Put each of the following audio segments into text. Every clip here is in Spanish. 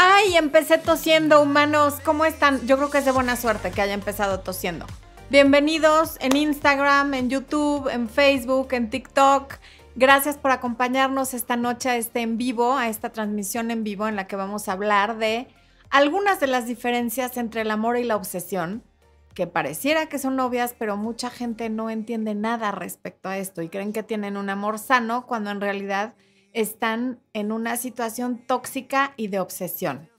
Ay, empecé tosiendo, humanos. ¿Cómo están? Yo creo que es de buena suerte que haya empezado tosiendo. Bienvenidos en Instagram, en YouTube, en Facebook, en TikTok. Gracias por acompañarnos esta noche a este en vivo, a esta transmisión en vivo en la que vamos a hablar de algunas de las diferencias entre el amor y la obsesión, que pareciera que son obvias, pero mucha gente no entiende nada respecto a esto y creen que tienen un amor sano cuando en realidad están en una situación tóxica y de obsesión.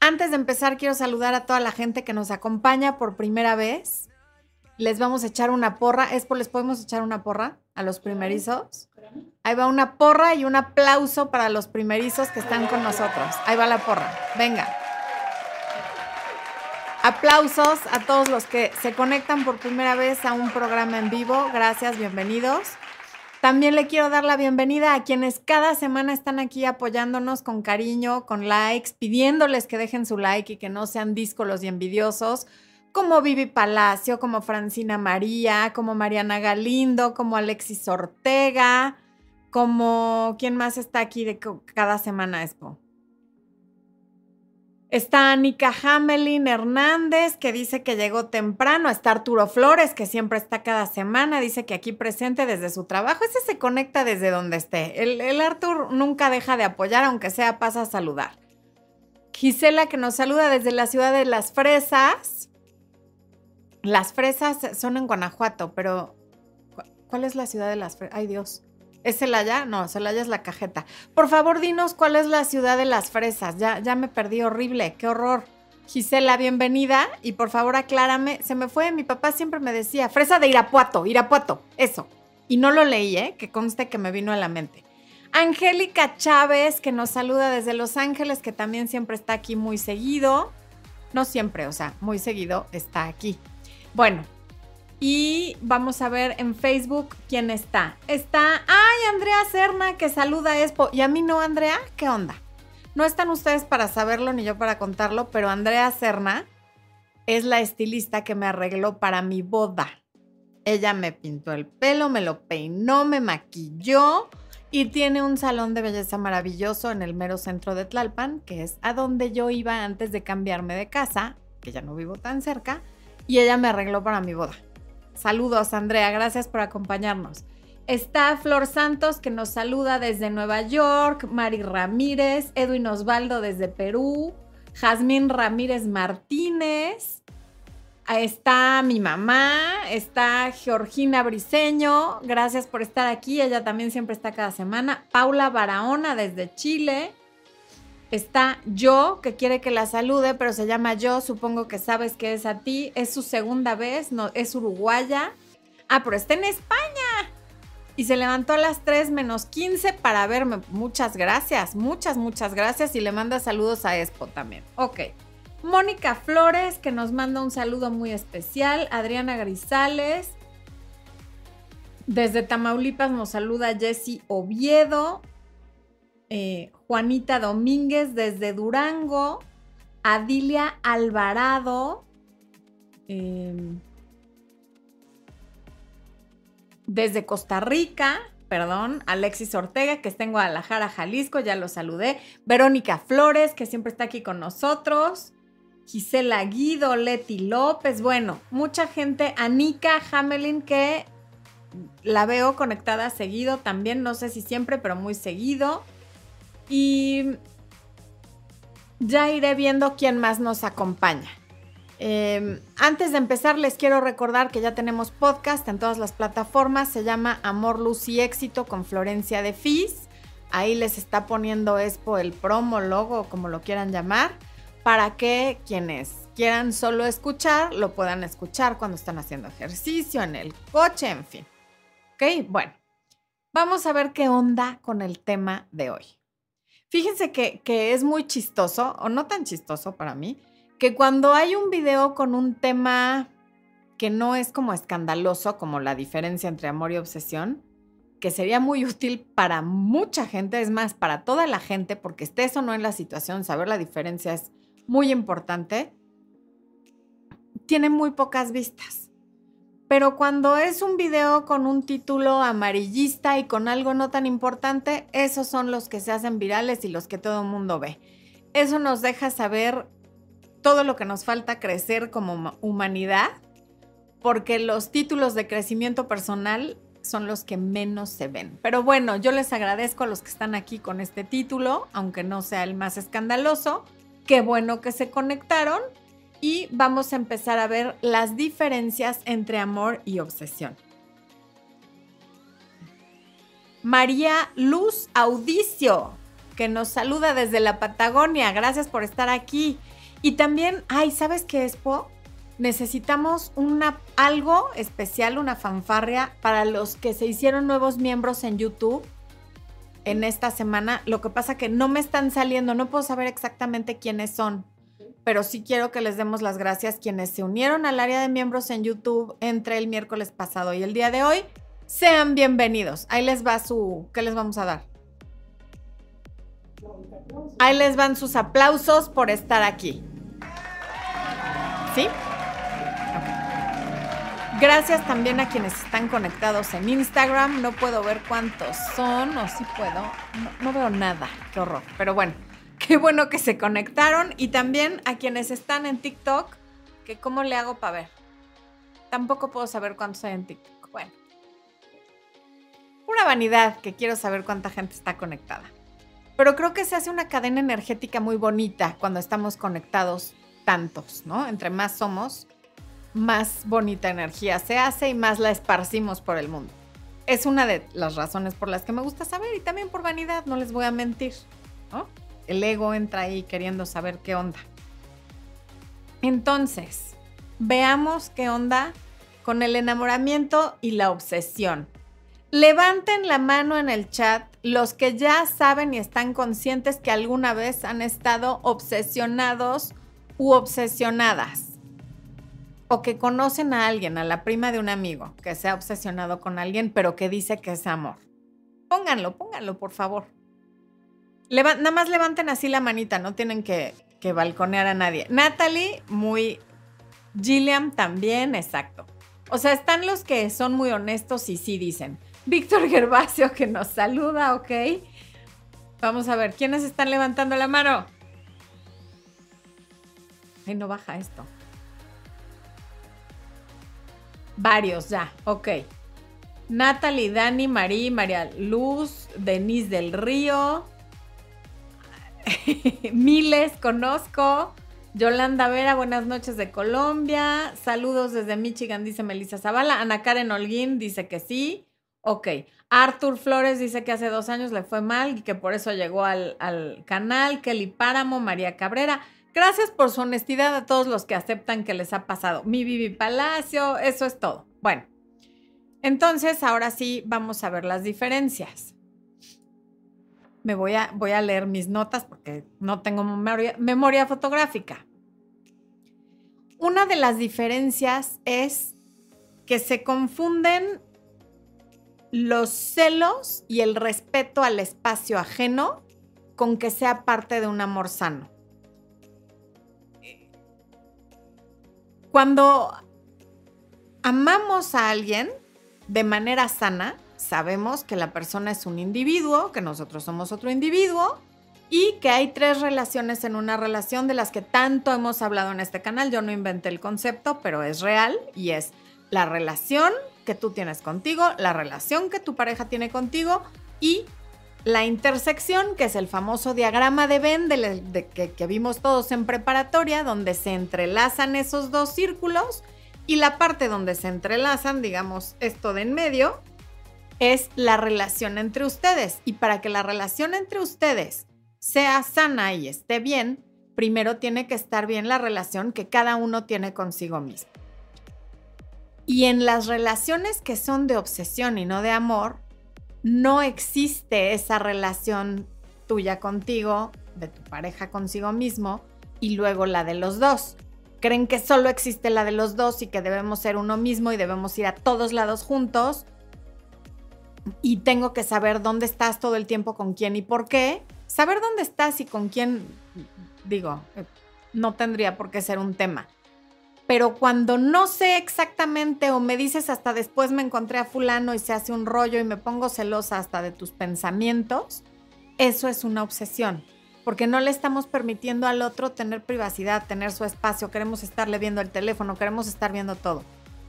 Antes de empezar, quiero saludar a toda la gente que nos acompaña por primera vez. Les vamos a echar una porra. ¿Es por les podemos echar una porra a los primerizos? Ahí va una porra y un aplauso para los primerizos que están con nosotros. Ahí va la porra. Venga. Aplausos a todos los que se conectan por primera vez a un programa en vivo. Gracias, bienvenidos. También le quiero dar la bienvenida a quienes cada semana están aquí apoyándonos con cariño, con likes, pidiéndoles que dejen su like y que no sean díscolos y envidiosos, como Vivi Palacio, como Francina María, como Mariana Galindo, como Alexis Ortega, como quién más está aquí de cada semana, Expo. Está Anika Hamelin Hernández, que dice que llegó temprano. Está Arturo Flores, que siempre está cada semana. Dice que aquí presente desde su trabajo. Ese se conecta desde donde esté. El, el Artur nunca deja de apoyar, aunque sea pasa a saludar. Gisela, que nos saluda desde la ciudad de Las Fresas. Las Fresas son en Guanajuato, pero ¿cuál es la ciudad de Las Fresas? Ay, Dios. ¿Es Celaya? No, Celaya es la cajeta. Por favor, dinos cuál es la ciudad de las fresas. Ya, ya me perdí horrible. Qué horror. Gisela, bienvenida. Y por favor, aclárame. Se me fue. Mi papá siempre me decía, fresa de Irapuato, Irapuato. Eso. Y no lo leí, ¿eh? Que conste que me vino a la mente. Angélica Chávez, que nos saluda desde Los Ángeles, que también siempre está aquí muy seguido. No siempre, o sea, muy seguido está aquí. Bueno, y vamos a ver en Facebook quién está. Está, ay, Andrea Serna, que saluda a Expo. Y a mí no, Andrea, ¿qué onda? No están ustedes para saberlo ni yo para contarlo, pero Andrea Serna es la estilista que me arregló para mi boda. Ella me pintó el pelo, me lo peinó, me maquilló y tiene un salón de belleza maravilloso en el mero centro de Tlalpan, que es a donde yo iba antes de cambiarme de casa, que ya no vivo tan cerca, y ella me arregló para mi boda. Saludos, Andrea, gracias por acompañarnos. Está Flor Santos que nos saluda desde Nueva York, Mari Ramírez, Edwin Osvaldo desde Perú, Jazmín Ramírez Martínez, está mi mamá, está Georgina Briseño, gracias por estar aquí, ella también siempre está cada semana, Paula Barahona desde Chile, Está yo, que quiere que la salude, pero se llama yo, supongo que sabes que es a ti. Es su segunda vez, no, es uruguaya. Ah, pero está en España. Y se levantó a las 3 menos 15 para verme. Muchas gracias, muchas, muchas gracias. Y le manda saludos a Expo también. Ok. Mónica Flores, que nos manda un saludo muy especial. Adriana Grisales. Desde Tamaulipas nos saluda Jessy Oviedo. Eh, Juanita Domínguez desde Durango, Adilia Alvarado, em, desde Costa Rica, perdón, Alexis Ortega, que está en Guadalajara, Jalisco, ya lo saludé, Verónica Flores, que siempre está aquí con nosotros, Gisela Guido, Leti López, bueno, mucha gente, Anika Hamelin, que la veo conectada seguido también, no sé si siempre, pero muy seguido. Y ya iré viendo quién más nos acompaña. Em, antes de empezar, les quiero recordar que ya tenemos podcast en todas las plataformas. Se llama Amor, Luz y Éxito con Florencia de Fis. Ahí les está poniendo Expo el promo, logo, como lo quieran llamar, para que quienes quieran solo escuchar, lo puedan escuchar cuando están haciendo ejercicio, en el coche, en fin. Ok, bueno, vamos a ver qué onda con el tema de hoy. Fíjense que, es muy chistoso, o no tan chistoso para mí, que cuando hay un video con un tema que no es como escandaloso, como la diferencia entre amor y obsesión, que sería muy útil para mucha gente, es más, para toda la gente, porque estés o no en la situación, saber la diferencia es muy importante, tiene muy pocas vistas. Pero cuando es un video con un título amarillista y con algo no tan importante, esos son los que se hacen virales y los que todo el mundo ve. eso nos deja saber todo lo que nos falta crecer como humanidad, porque los títulos de crecimiento personal son los que menos se ven. Pero bueno, yo les agradezco a los que están aquí con este título, aunque no sea el más escandaloso. Qué bueno que se conectaron y vamos a empezar a ver las diferencias entre amor y obsesión. María Luz Audicio, que nos saluda desde la Patagonia. Gracias por estar aquí. Y también, ay, ¿sabes qué es, Po? necesitamos una, algo especial, una fanfarria para los que se hicieron nuevos miembros en YouTube en esta semana. Lo que pasa que no me están saliendo, no puedo saber exactamente quiénes son, pero sí quiero que les demos las gracias quienes se unieron al área de miembros en YouTube entre el miércoles pasado y el día de hoy. Sean bienvenidos. Ahí les va su... ¿Qué les vamos a dar? Ahí les van sus aplausos por estar aquí. ¿Sí? Gracias también a quienes están conectados en Instagram. No puedo ver cuántos son, o sí puedo. No, veo nada. Qué horror. Pero bueno, qué bueno que se conectaron. Y también a quienes están en TikTok, que cómo le hago para ver. Tampoco puedo saber cuántos hay en TikTok. Bueno. Pura vanidad que quiero saber cuánta gente está conectada. Pero creo que se hace una cadena energética muy bonita cuando estamos conectados tantos, ¿no? Entre más somos, más bonita energía se hace y más la esparcimos por el mundo. Es una de las razones por las que me gusta saber y también por vanidad, no les voy a mentir. El ego entra ahí queriendo saber qué onda. Entonces, veamos qué onda con el enamoramiento y la obsesión. Levanten la mano en el chat los que ya saben y están conscientes que alguna vez han estado obsesionados u obsesionadas o que conocen a alguien, a la prima de un amigo, que se ha obsesionado con alguien, pero que dice que es amor. Pónganlo, pónganlo, por favor. Nada más levanten así la manita, no tienen que, balconear a nadie. Natalie, muy... Gilliam también, exacto. O sea, están los que son muy honestos y sí dicen. Víctor Gervasio que nos saluda, ok. Vamos a ver, ¿quiénes están levantando la mano? Ay, no baja esto. Varios ya, ok. Natalie, Dani, Marí, María Luz, Denise del Río. Miles, conozco. Yolanda Vera, buenas noches de Colombia. Saludos desde Michigan, dice Melissa Zavala. Ana Karen Holguín dice que sí. Ok. Arthur Flores dice que hace dos años le fue mal y que por eso llegó al, al canal. Kelly Páramo, María Cabrera. Gracias por su honestidad a todos los que aceptan que les ha pasado. Mi Vivi Palacio, eso es todo. Bueno, entonces ahora sí vamos a ver las diferencias. Me voy a, voy a leer mis notas porque no tengo memoria, memoria fotográfica. Una de las diferencias es que se confunden los celos y el respeto al espacio ajeno con que sea parte de un amor sano. Cuando amamos a alguien de manera sana, sabemos que la persona es un individuo, que nosotros somos otro individuo y que hay tres relaciones en una relación de las que tanto hemos hablado en este canal. Yo no inventé el concepto, pero es real y es la relación que tú tienes contigo, la relación que tu pareja tiene contigo y la intersección, que es el famoso diagrama de Venn que, que vimos todos en preparatoria, donde se entrelazan esos dos círculos y la parte donde se entrelazan, digamos, esto de en medio, es la relación entre ustedes. Y para que la relación entre ustedes sea sana y esté bien, primero tiene que estar bien la relación que cada uno tiene consigo mismo. Y en las relaciones que son de obsesión y no de amor, no existe esa relación tuya contigo, de tu pareja consigo mismo, y luego la de los dos. Creen que solo existe la de los dos y que debemos ser uno mismo y debemos ir a todos lados juntos. Y tengo que saber dónde estás todo el tiempo, con quién y por qué. Saber dónde estás y con quién, digo, eh, no tendría por qué ser un tema pero cuando no sé exactamente o me dices hasta después me encontré a fulano y se hace un rollo y me pongo celosa hasta de tus pensamientos, eso es una obsesión, porque no le estamos permitiendo al otro tener privacidad, tener su espacio, queremos estarle viendo el teléfono, queremos estar viendo todo.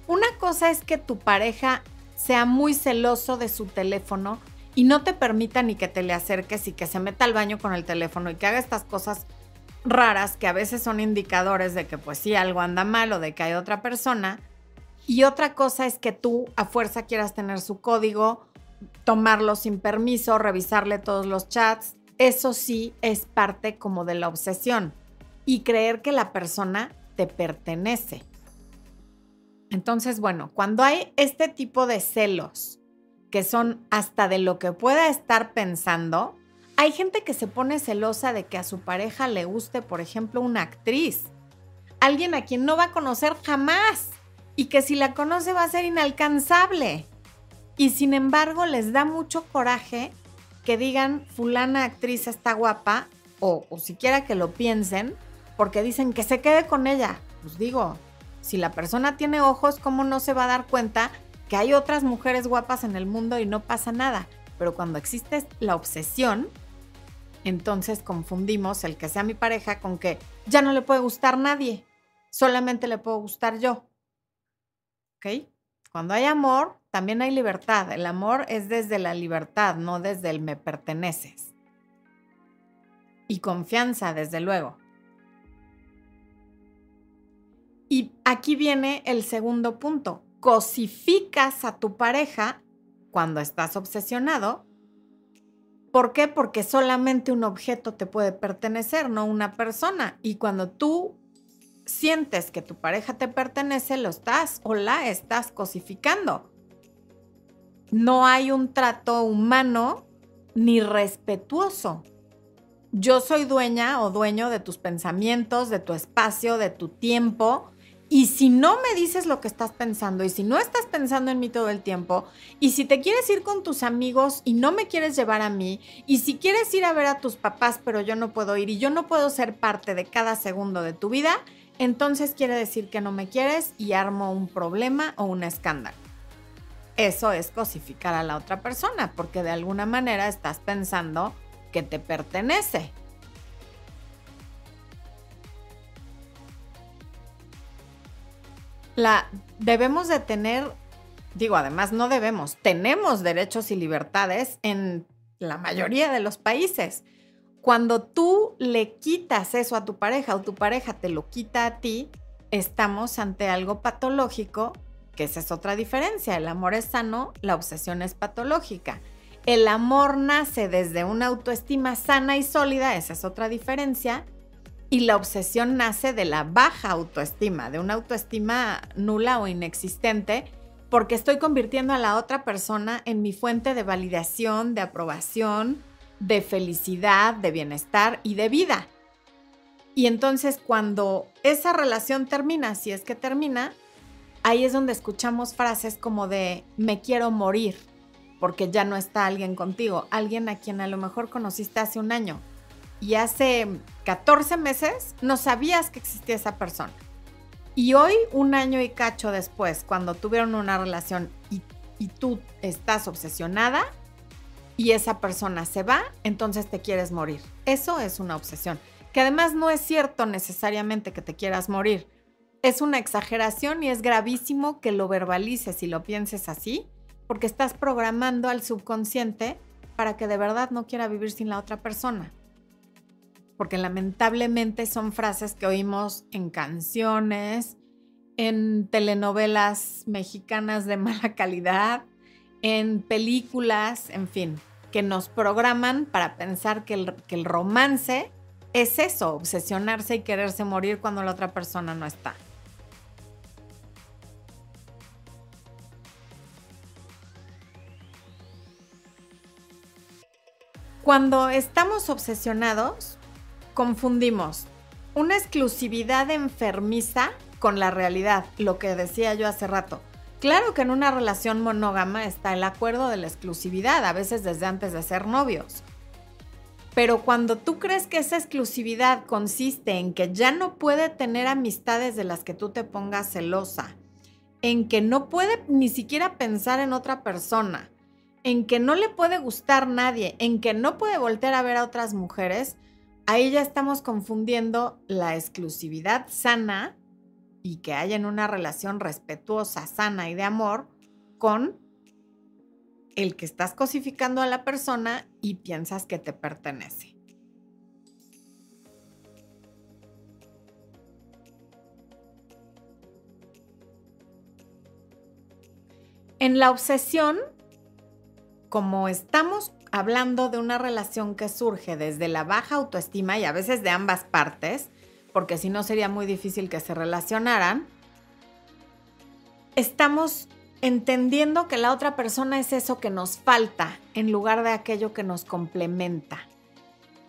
Una cosa es que tu pareja sea muy celoso de su teléfono y no te permita ni que te le acerques y que se meta al baño con el teléfono y que haga estas cosas raras que a veces son indicadores de que pues sí algo anda mal o de que hay otra persona. Y otra cosa es que tú a fuerza quieras tener su código, tomarlo sin permiso, revisarle todos los chats. Eso sí es parte como de la obsesión y creer que la persona te pertenece. Entonces, bueno, cuando hay este tipo de celos que son hasta de lo que pueda estar pensando, hay gente que se pone celosa de que a su pareja le guste, por ejemplo, una actriz, alguien a quien no va a conocer jamás y que si la conoce va a ser inalcanzable. Y sin embargo les da mucho coraje que digan fulana actriz está guapa o, o siquiera que lo piensen porque dicen que se quede con ella. Pues digo, si la persona tiene ojos, ¿cómo no se va a dar cuenta que hay otras mujeres guapas en el mundo y no pasa nada? Pero cuando existe la obsesión, entonces confundimos el que sea mi pareja con que ya no le puede gustar nadie, solamente le puedo gustar yo. ¿Ok? Cuando hay amor, también hay libertad. El amor es desde la libertad, no desde el me perteneces. Y confianza, desde luego. Aquí viene el segundo punto. Cosificas a tu pareja cuando estás obsesionado. ¿Por qué? Porque solamente un objeto te puede pertenecer, no una persona. Y cuando tú sientes que tu pareja te pertenece, lo estás o la estás cosificando. No hay un trato humano ni respetuoso. Yo soy dueña o dueño de tus pensamientos, de tu espacio, de tu tiempo y si no me dices lo que estás pensando y si no estás pensando en mí todo el tiempo y si te quieres ir con tus amigos y no me quieres llevar a mí y si quieres ir a ver a tus papás pero yo no puedo ir y yo no puedo ser parte de cada segundo de tu vida, entonces quiere decir que no me quieres y armo un problema o un escándalo. Eso es cosificar a la otra persona porque de alguna manera estás pensando que te pertenece la debemos de tener, digo, además no debemos, tenemos derechos y libertades en la mayoría de los países. Cuando tú le quitas eso a tu pareja o tu pareja te lo quita a ti, estamos ante algo patológico, que esa es otra diferencia. El amor es sano, la obsesión es patológica. El amor nace desde una autoestima sana y sólida, esa es otra diferencia, y la obsesión nace de la baja autoestima, de una autoestima nula o inexistente, porque estoy convirtiendo a la otra persona en mi fuente de validación, de aprobación, de felicidad, de bienestar y de vida. Y entonces cuando esa relación termina, si es que termina, ahí es donde escuchamos frases como de me quiero morir porque ya no está alguien contigo, alguien a quien a lo mejor conociste hace un año, y hace 14 meses no sabías que existía esa persona. Y hoy, un año y cacho después, cuando tuvieron una relación y, tú estás obsesionada y esa persona se va, entonces te quieres morir. Eso es una obsesión. Que además no es cierto necesariamente que te quieras morir. Es una exageración y es gravísimo que lo verbalices y lo pienses así, porque estás programando al subconsciente para que de verdad no quiera vivir sin la otra persona porque lamentablemente son frases que oímos en canciones, en telenovelas mexicanas de mala calidad, en películas, en fin, que nos programan para pensar que el, romance es eso, obsesionarse y quererse morir cuando la otra persona no está. Cuando estamos obsesionados, confundimos una exclusividad enfermiza con la realidad, lo que decía yo hace rato. Claro que en una relación monógama está el acuerdo de la exclusividad, a veces desde antes de ser novios. Pero cuando tú crees que esa exclusividad consiste en que ya no puede tener amistades de las que tú te pongas celosa, en que no puede ni siquiera pensar en otra persona, en que no le puede gustar nadie, en que no puede volver a ver a otras mujeres, ahí ya estamos confundiendo la exclusividad sana y que haya en una relación respetuosa, sana y de amor con el que estás cosificando a la persona y piensas que te pertenece. En la obsesión, como estamos hablando de una relación que surge desde la baja autoestima y a veces de ambas partes, porque si no sería muy difícil que se relacionaran, estamos entendiendo que la otra persona es eso que nos falta en lugar de aquello que nos complementa.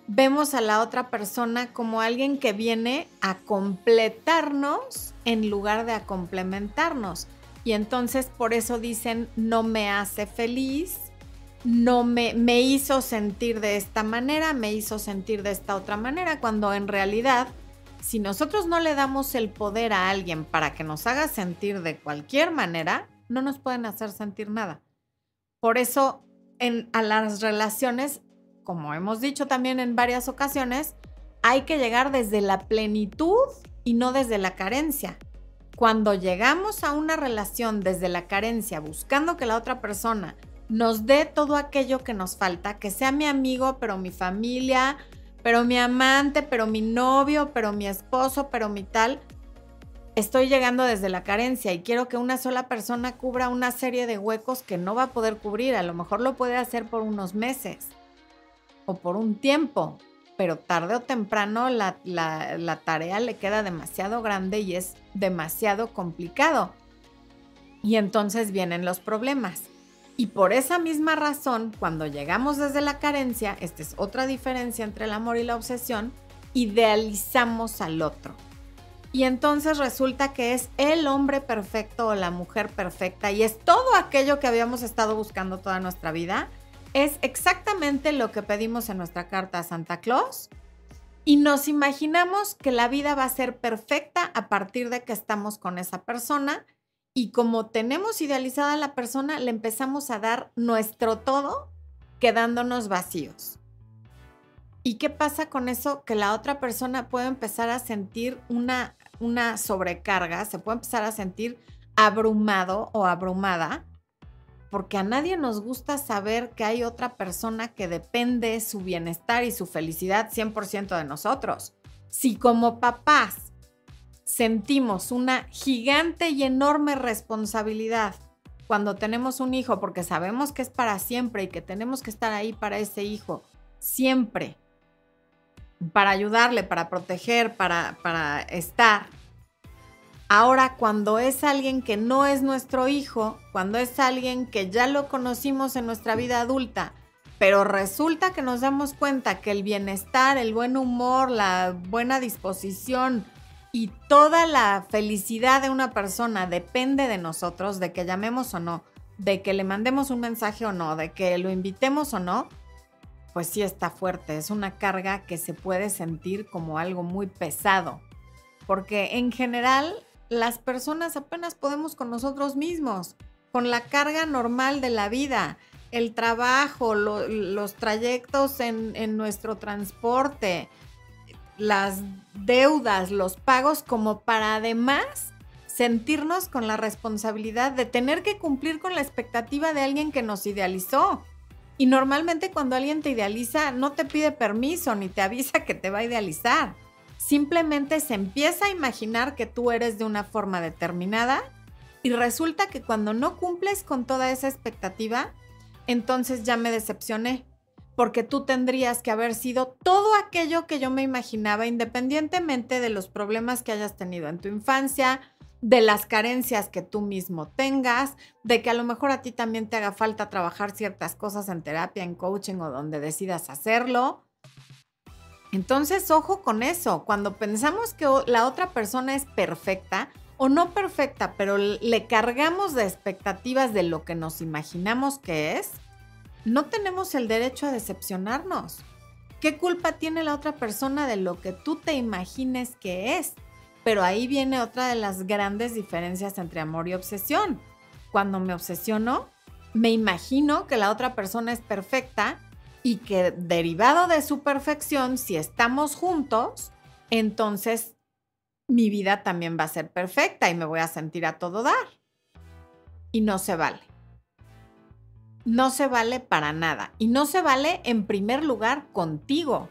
Vemos a la otra persona como alguien que viene a completarnos en lugar de a complementarnos. Y entonces por eso dicen, no me hace feliz, no me, me hizo sentir de esta manera, me hizo sentir de esta otra manera, cuando en realidad, si nosotros no le damos el poder a alguien para que nos haga sentir de cualquier manera, no nos pueden hacer sentir nada. Por eso, en, a las relaciones, como hemos dicho también en varias ocasiones, hay que llegar desde la plenitud y no desde la carencia. Cuando llegamos a una relación desde la carencia, buscando que la otra persona nos dé todo aquello que nos falta, que sea mi amigo, pero mi familia, pero mi amante, pero mi novio, pero mi esposo, pero mi tal, estoy llegando desde la carencia y quiero que una sola persona cubra una serie de huecos que no va a poder cubrir. A lo mejor lo puede hacer por unos meses o por un tiempo, pero tarde o temprano la, tarea le queda demasiado grande y es demasiado complicado. Y entonces vienen los problemas. Y por esa misma razón, cuando llegamos desde la carencia, esta es otra diferencia entre el amor y la obsesión, idealizamos al otro. Y entonces resulta que es el hombre perfecto o la mujer perfecta y es todo aquello que habíamos estado buscando toda nuestra vida es exactamente lo que pedimos en nuestra carta a Santa Claus y nos imaginamos que la vida va a ser perfecta a partir de que estamos con esa persona y como tenemos idealizada a la persona, le empezamos a dar nuestro todo quedándonos vacíos. ¿Y qué pasa con eso? Que la otra persona puede empezar a sentir una, una sobrecarga, se puede empezar a sentir abrumado o abrumada porque a nadie nos gusta saber que hay otra persona que depende su bienestar y su felicidad 100% de nosotros. Si como papás sentimos una gigante y enorme responsabilidad cuando tenemos un hijo, porque sabemos que es para siempre y que tenemos que estar ahí para ese hijo, siempre, para ayudarle, para proteger, para, para estar, Ahora, cuando es alguien que no es nuestro hijo, cuando es alguien que ya lo conocimos en nuestra vida adulta, pero resulta que nos damos cuenta que el bienestar, el buen humor, la buena disposición y toda la felicidad de una persona depende de nosotros, de que llamemos o no, de que le mandemos un mensaje o no, de que lo invitemos o no, pues sí está fuerte, es una carga que se puede sentir como algo muy pesado, porque en general las personas apenas podemos con nosotros mismos, con la carga normal de la vida, el trabajo, los trayectos en, nuestro transporte, las deudas, los pagos, como para además sentirnos con la responsabilidad de tener que cumplir con la expectativa de alguien que nos idealizó. Y normalmente cuando alguien te idealiza no te pide permiso ni te avisa que te va a idealizar simplemente se empieza a imaginar que tú eres de una forma determinada y resulta que cuando no cumples con toda esa expectativa, entonces ya me decepcioné, porque tú tendrías que haber sido todo aquello que yo me imaginaba, independientemente de los problemas que hayas tenido en tu infancia, de las carencias que tú mismo tengas, de que a lo mejor a ti también te haga falta trabajar ciertas cosas en terapia, en coaching o donde decidas hacerlo. Entonces, ojo con eso. Cuando pensamos que la otra persona es perfecta o no perfecta, pero le cargamos de expectativas de lo que nos imaginamos que es, no tenemos el derecho a decepcionarnos. ¿Qué culpa tiene la otra persona de lo que tú te imagines que es? Pero ahí viene otra de las grandes diferencias entre amor y obsesión. Cuando me obsesiono, me imagino que la otra persona es perfecta y que derivado de su perfección, si estamos juntos, entonces mi vida también va a ser perfecta y me voy a sentir a todo dar. Y no se vale. No se vale para nada. Y no se vale en primer lugar contigo.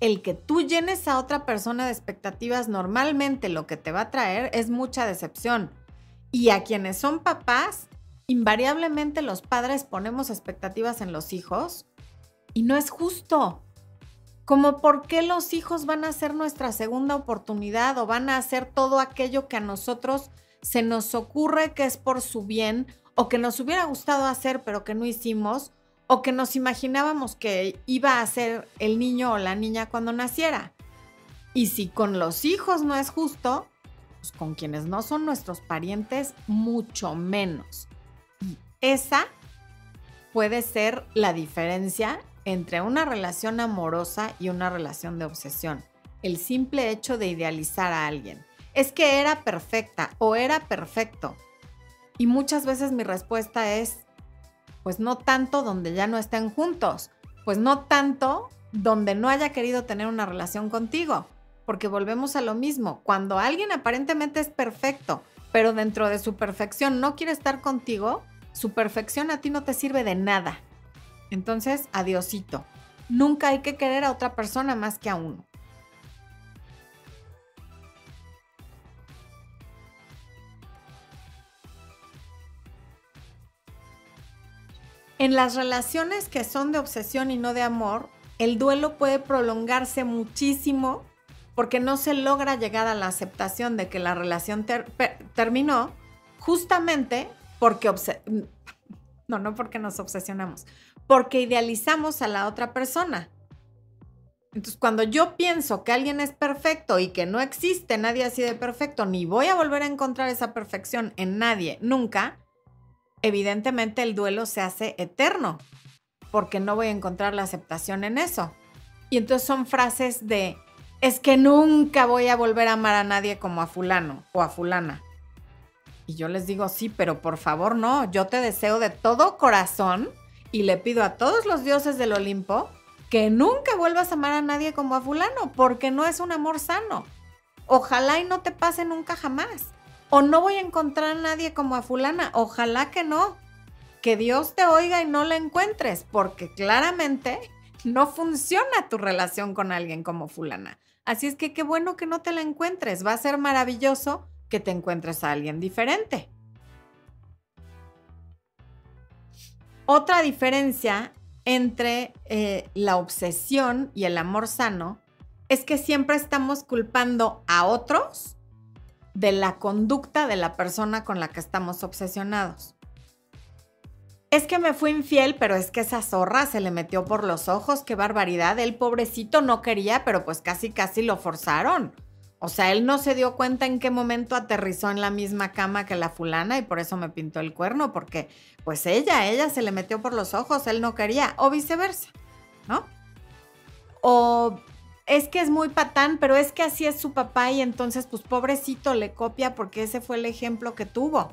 El que tú llenes a otra persona de expectativas normalmente lo que te va a traer es mucha decepción. Y a quienes son papás, invariablemente los padres ponemos expectativas en los hijos y no es justo. Como por qué los hijos van a ser nuestra segunda oportunidad o van a hacer todo aquello que a nosotros se nos ocurre que es por su bien o que nos hubiera gustado hacer pero que no hicimos o que nos imaginábamos que iba a ser el niño o la niña cuando naciera. Y si con los hijos no es justo, pues con quienes no son nuestros parientes, mucho menos. Esa puede ser la diferencia entre una relación amorosa y una relación de obsesión. El simple hecho de idealizar a alguien. Es que era perfecta o era perfecto. Y muchas veces mi respuesta es, pues no tanto donde ya no estén juntos, pues no tanto donde no haya querido tener una relación contigo, porque volvemos a lo mismo, cuando alguien aparentemente es perfecto, pero dentro de su perfección no quiere estar contigo, su perfección a ti no te sirve de nada. Entonces, adiosito. Nunca hay que querer a otra persona más que a uno. En las relaciones que son de obsesión y no de amor, el duelo puede prolongarse muchísimo porque no se logra llegar a la aceptación de que la relación terminó justamente porque no, no porque nos obsesionamos, porque idealizamos a la otra persona. Entonces, cuando yo pienso que alguien es perfecto y que no existe nadie así de perfecto, ni voy a volver a encontrar esa perfección en nadie nunca, evidentemente el duelo se hace eterno, porque no voy a encontrar la aceptación en eso. Y entonces son frases de, es que nunca voy a volver a amar a nadie como a fulano o a fulana. Y yo les digo, sí, pero por favor no, yo te deseo de todo corazón y le pido a todos los dioses del Olimpo que nunca vuelvas a amar a nadie como a fulano, porque no es un amor sano. Ojalá y no te pase nunca jamás. O no voy a encontrar a nadie como a fulana, ojalá que no. Que Dios te oiga y no la encuentres, porque claramente no funciona tu relación con alguien como fulana. Así es que qué bueno que no te la encuentres. Va a ser maravilloso que te encuentres a alguien diferente. Otra diferencia entre eh, la obsesión y el amor sano es que siempre estamos culpando a otros de la conducta de la persona con la que estamos obsesionados. Es que me fue infiel, pero es que esa zorra se le metió por los ojos, qué barbaridad. El pobrecito no quería, pero pues casi casi lo forzaron. O sea, él no se dio cuenta en qué momento aterrizó en la misma cama que la fulana y por eso me pintó el cuerno, porque pues ella, ella se le metió por los ojos, él no quería, o viceversa, ¿no? O es que es muy patán, pero es que así es su papá y entonces pues pobrecito le copia porque ese fue el ejemplo que tuvo.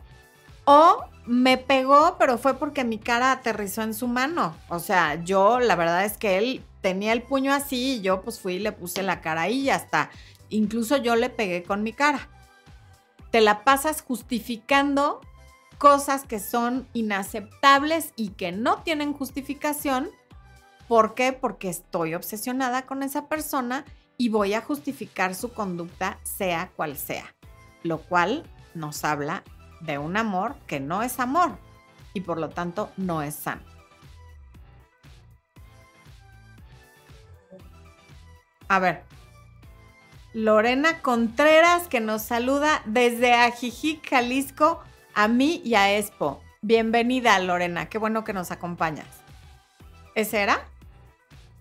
O me pegó, pero fue porque mi cara aterrizó en su mano. O sea, yo la verdad es que él tenía el puño así y yo pues fui y le puse la cara ahí y ya está. Incluso yo le pegué con mi cara. Te la pasas justificando cosas que son inaceptables y que no tienen justificación. ¿Por qué? Porque estoy obsesionada con esa persona y voy a justificar su conducta sea cual sea. Lo cual nos habla de un amor que no es amor y por lo tanto no es sano. A ver, Lorena Contreras, que nos saluda desde Ajijic, Jalisco, a mí y a Expo. Bienvenida, Lorena. Qué bueno que nos acompañas. ¿Ese era?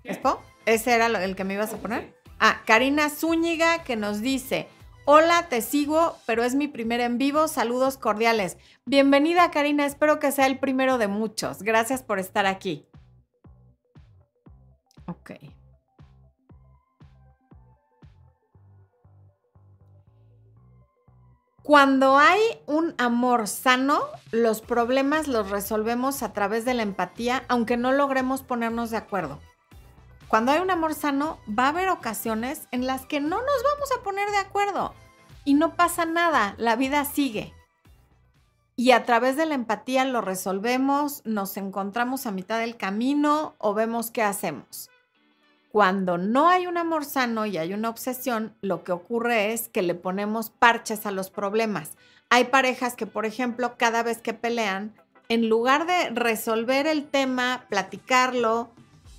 ¿Expo? ¿Ese era el que me ibas a poner? Ah, Karina Zúñiga, que nos dice, hola, te sigo, pero es mi primer en vivo. Saludos cordiales. Bienvenida, Karina. Espero que sea el primero de muchos. Gracias por estar aquí. Ok. Cuando hay un amor sano, los problemas los resolvemos a través de la empatía, aunque no logremos ponernos de acuerdo. Cuando hay un amor sano, va a haber ocasiones en las que no nos vamos a poner de acuerdo y no pasa nada, la vida sigue. Y a través de la empatía lo resolvemos, nos encontramos a mitad del camino o vemos qué hacemos. Cuando no hay un amor sano y hay una obsesión, lo que ocurre es que le ponemos parches a los problemas. Hay parejas que, por ejemplo, cada vez que pelean, en lugar de resolver el tema, platicarlo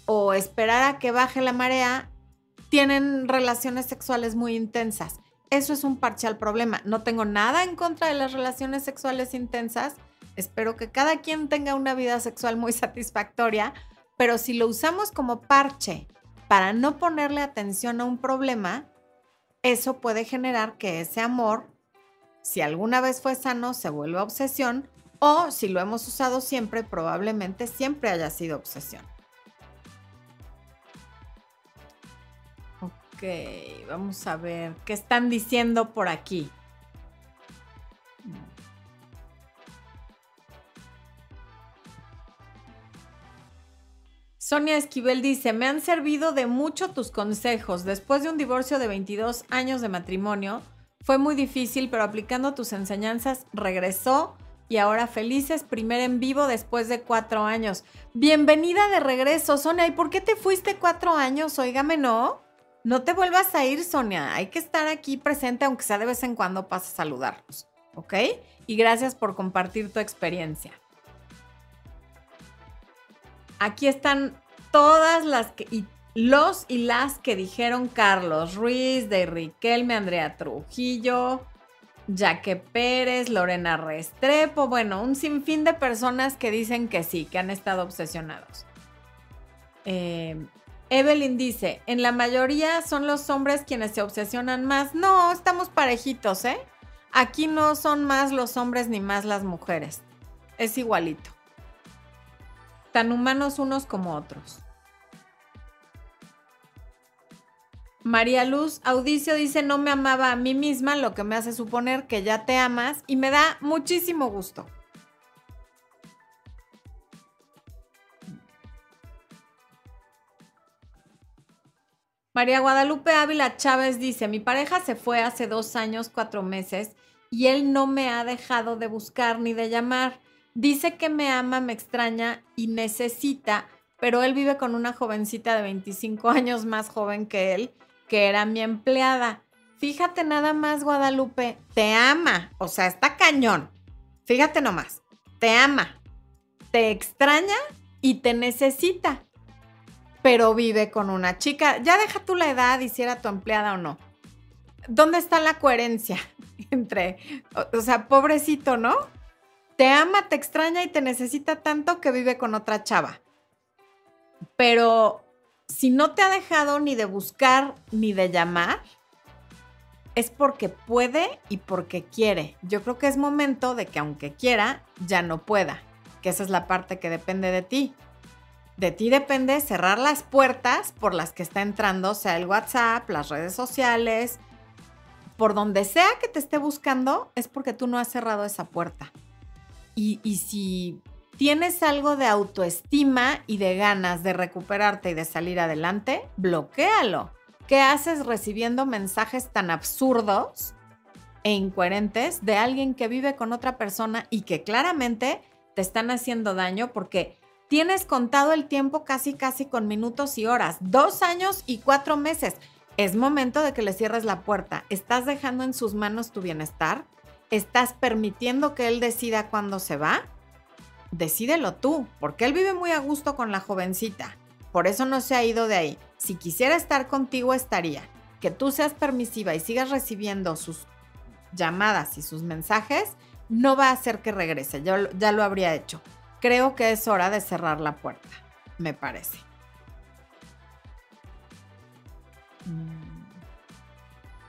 o esperar a que baje la marea, tienen relaciones sexuales muy intensas. Eso es un parche al problema. No tengo nada en contra de las relaciones sexuales intensas. Espero que cada quien tenga una vida sexual muy satisfactoria, pero si lo usamos como parche para no ponerle atención a un problema, eso puede generar que ese amor, si alguna vez fue sano, se vuelva obsesión o si lo hemos usado siempre, probablemente siempre haya sido obsesión. Ok, vamos a ver qué están diciendo por aquí. Sonia Esquivel dice, me han servido de mucho tus consejos. Después de un divorcio de 22 años de matrimonio, fue muy difícil, pero aplicando tus enseñanzas regresó y ahora felices, primer en vivo después de cuatro años. Bienvenida de regreso, Sonia. ¿Y por qué te fuiste cuatro años? Óigame, no. No te vuelvas a ir, Sonia. Hay que estar aquí presente, aunque sea de vez en cuando pasa a saludarnos. ¿Ok? Y gracias por compartir tu experiencia. Aquí están todas las y los y las que dijeron Carlos Ruiz, de Riquelme, Andrea Trujillo, Jaque Pérez, Lorena Restrepo, bueno, un sinfín de personas que dicen que sí, que han estado obsesionados. Eh, Evelyn dice, en la mayoría son los hombres quienes se obsesionan más. No, estamos parejitos, ¿eh? Aquí no son más los hombres ni más las mujeres. Es igualito tan humanos unos como otros. María Luz Audicio dice, no me amaba a mí misma, lo que me hace suponer que ya te amas y me da muchísimo gusto. María Guadalupe Ávila Chávez dice, mi pareja se fue hace dos años, cuatro meses, y él no me ha dejado de buscar ni de llamar. Dice que me ama, me extraña y necesita, pero él vive con una jovencita de 25 años más joven que él, que era mi empleada. Fíjate nada más, Guadalupe, te ama, o sea, está cañón. Fíjate nomás, te ama, te extraña y te necesita, pero vive con una chica. Ya deja tú la edad y si era tu empleada o no. ¿Dónde está la coherencia entre, o, o sea, pobrecito, ¿no? te ama, te extraña y te necesita tanto que vive con otra chava. Pero si no te ha dejado ni de buscar ni de llamar, es porque puede y porque quiere. Yo creo que es momento de que aunque quiera, ya no pueda. Que esa es la parte que depende de ti. De ti depende cerrar las puertas por las que está entrando, sea el WhatsApp, las redes sociales, por donde sea que te esté buscando, es porque tú no has cerrado esa puerta. Y, si tienes algo de autoestima y de ganas de recuperarte y de salir adelante, bloquéalo. ¿Qué haces recibiendo mensajes tan absurdos e incoherentes de alguien que vive con otra persona y que claramente te están haciendo daño porque tienes contado el tiempo casi casi con minutos y horas, dos años y cuatro meses. Es momento de que le cierres la puerta. ¿Estás dejando en sus manos tu bienestar? ¿Estás permitiendo que él decida cuándo se va? Decídelo tú, porque él vive muy a gusto con la jovencita. Por eso no se ha ido de ahí. Si quisiera estar contigo, estaría. Que tú seas permisiva y sigas recibiendo sus llamadas y sus mensajes, no va a hacer que regrese. Yo ya lo habría hecho. Creo que es hora de cerrar la puerta, me parece. Mm.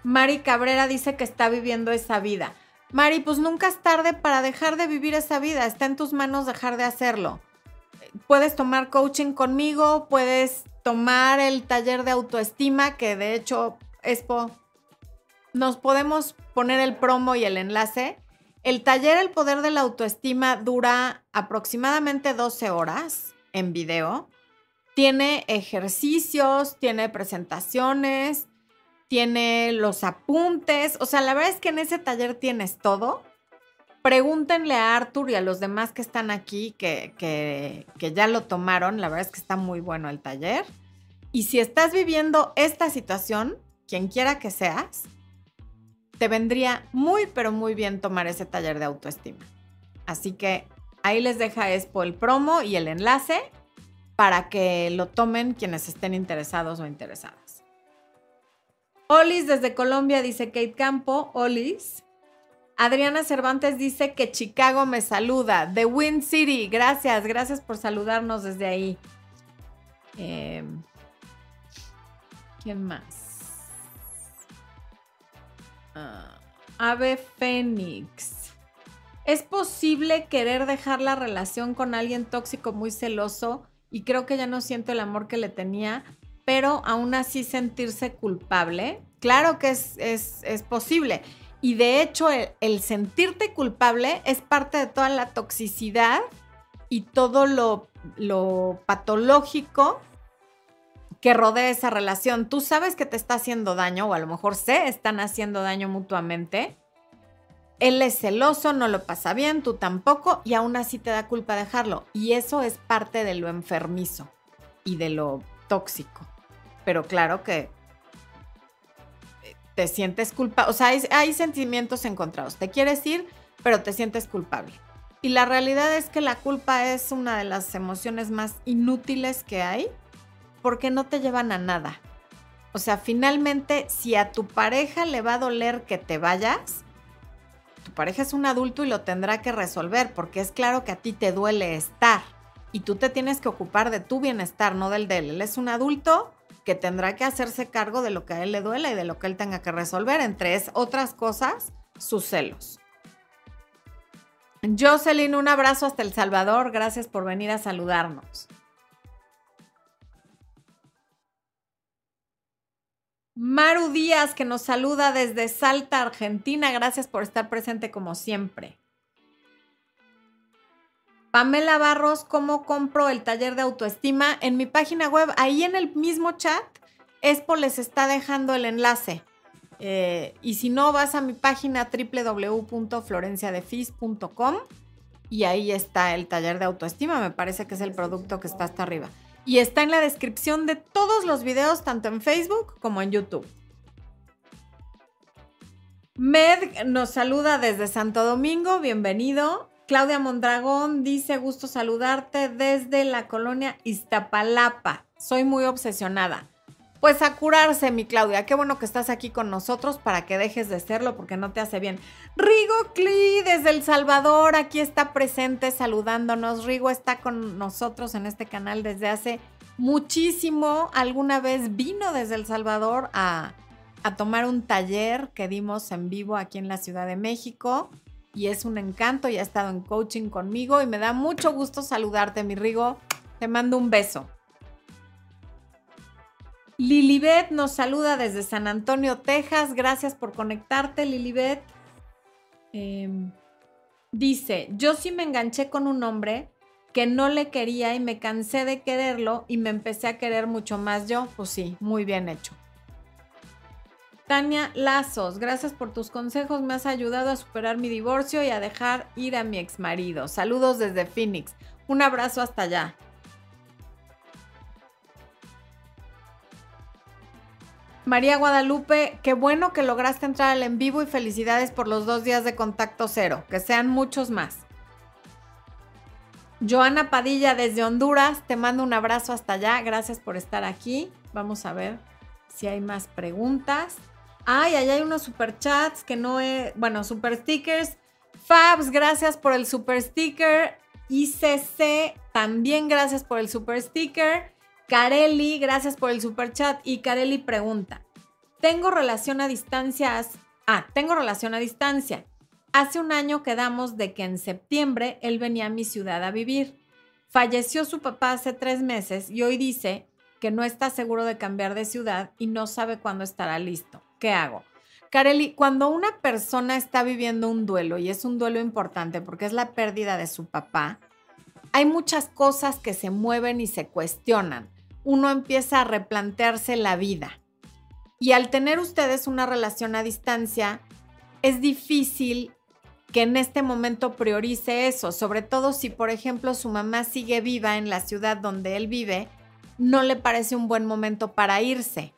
Mari Cabrera dice que está viviendo esa vida. Mari, pues nunca es tarde para dejar de vivir esa vida. Está en tus manos dejar de hacerlo. Puedes tomar coaching conmigo, puedes tomar el taller de autoestima, que de hecho, Expo, nos podemos poner el promo y el enlace. El taller El Poder de la Autoestima dura aproximadamente 12 horas en video. Tiene ejercicios, tiene presentaciones, tiene los apuntes. O sea, la verdad es que en ese taller tienes todo. Pregúntenle a Arthur y a los demás que están aquí que, que, ya lo tomaron. La verdad es que está muy bueno el taller. Y si estás viviendo esta situación, quien quiera que seas, te vendría muy, pero muy bien tomar ese taller de autoestima. Así que ahí les deja Expo el promo y el enlace para que lo tomen quienes estén interesados o interesadas. Olis desde Colombia dice Kate Campo, Olis. Adriana Cervantes dice que Chicago me saluda. The Wind City, gracias, gracias por saludarnos desde ahí. Em, ¿Quién más? Ave Fénix. ¿Es posible querer dejar la relación con alguien tóxico muy celoso y creo que ya no siento el amor que le tenía, pero aún así sentirse culpable. Claro que es, es, posible. Y de hecho, el, sentirte culpable es parte de toda la toxicidad y todo lo, lo patológico que rodea esa relación. Tú sabes que te está haciendo daño, o a lo mejor se están haciendo daño mutuamente, él es celoso, no lo pasa bien, tú tampoco, y aún así te da culpa dejarlo. Y eso es parte de lo enfermizo y de lo tóxico. Pero claro que eh, te sientes culpable, o sea, hay, sentimientos encontrados. Te quieres ir, pero te sientes culpable. Y la realidad es que la culpa es una de las emociones más inútiles que hay porque no te llevan a nada. O sea, finalmente, si a tu pareja le va a doler que te vayas, tu pareja es un adulto y lo tendrá que resolver, porque es claro que a ti te duele estar y tú te tienes que ocupar de tu bienestar, no del de él. Él es un adulto que tendrá que hacerse cargo de lo que a él le duele y de lo que él tenga que resolver, entre otras cosas, sus celos. Jocelyn, un abrazo hasta El Salvador. Gracias por venir a saludarnos. Maru Díaz, que nos saluda desde Salta, Argentina. Gracias por estar presente como siempre. Pamela Barros, ¿cómo compro el taller de autoestima? En mi página web, ahí en el mismo chat, Expo les está dejando el enlace. Eh, y si no, vas a mi página www.florenciadefis.com y ahí está el taller de autoestima. Me parece que es el producto que está hasta arriba y está en la descripción de todos los videos, tanto en Facebook como en YouTube. Med nos saluda desde Santo Domingo, bienvenido. Claudia Mondragón dice, gusto saludarte desde la colonia Iztapalapa. Soy muy obsesionada. Pues a curarse, mi Claudia. Qué bueno que estás aquí con nosotros para que dejes de serlo porque no te hace bien. Rigo Cli desde El Salvador, aquí está presente saludándonos. Rigo está con nosotros en este canal desde hace muchísimo. Alguna vez vino desde El Salvador a, a tomar un taller que dimos en vivo aquí en la Ciudad de México. Y es un encanto y ha estado en coaching conmigo y me da mucho gusto saludarte, mi Rigo. Te mando un beso. Lilibet nos saluda desde San Antonio, Texas. Gracias por conectarte, Lilibet. Em, dice, yo sí me enganché con un hombre que no le quería y me cansé de quererlo y me empecé a querer mucho más yo. Pues sí, muy bien hecho. Tania Lazos, gracias por tus consejos. Me has ayudado a superar mi divorcio y a dejar ir a mi ex marido. Saludos desde Phoenix. Un abrazo hasta allá. María Guadalupe, qué bueno que lograste entrar al en vivo y felicidades por los dos días de contacto cero. Que sean muchos más. Joana Padilla desde Honduras, te mando un abrazo hasta allá. Gracias por estar aquí. Vamos a ver si hay más preguntas. Ay, allá hay unos super chats que no he. Bueno, super stickers. Fabs, gracias por el super sticker. ICC, también gracias por el super sticker. Carelli, gracias por el super chat. Y Carelli pregunta: Tengo relación a distancias. Ah, tengo relación a distancia. Hace un año quedamos de que en septiembre él venía a mi ciudad a vivir. Falleció su papá hace tres meses y hoy dice que no está seguro de cambiar de ciudad y no sabe cuándo estará listo. ¿Qué hago? Carelli, cuando una persona está viviendo un duelo, y es un duelo importante porque es la pérdida de su papá, hay muchas cosas que se mueven y se cuestionan. uno empieza a replantearse la vida. Y al tener ustedes una relación a distancia, es difícil que en este momento priorice eso, sobre todo si, por ejemplo, su mamá sigue viva en la ciudad donde él vive, no le parece un buen momento para irse.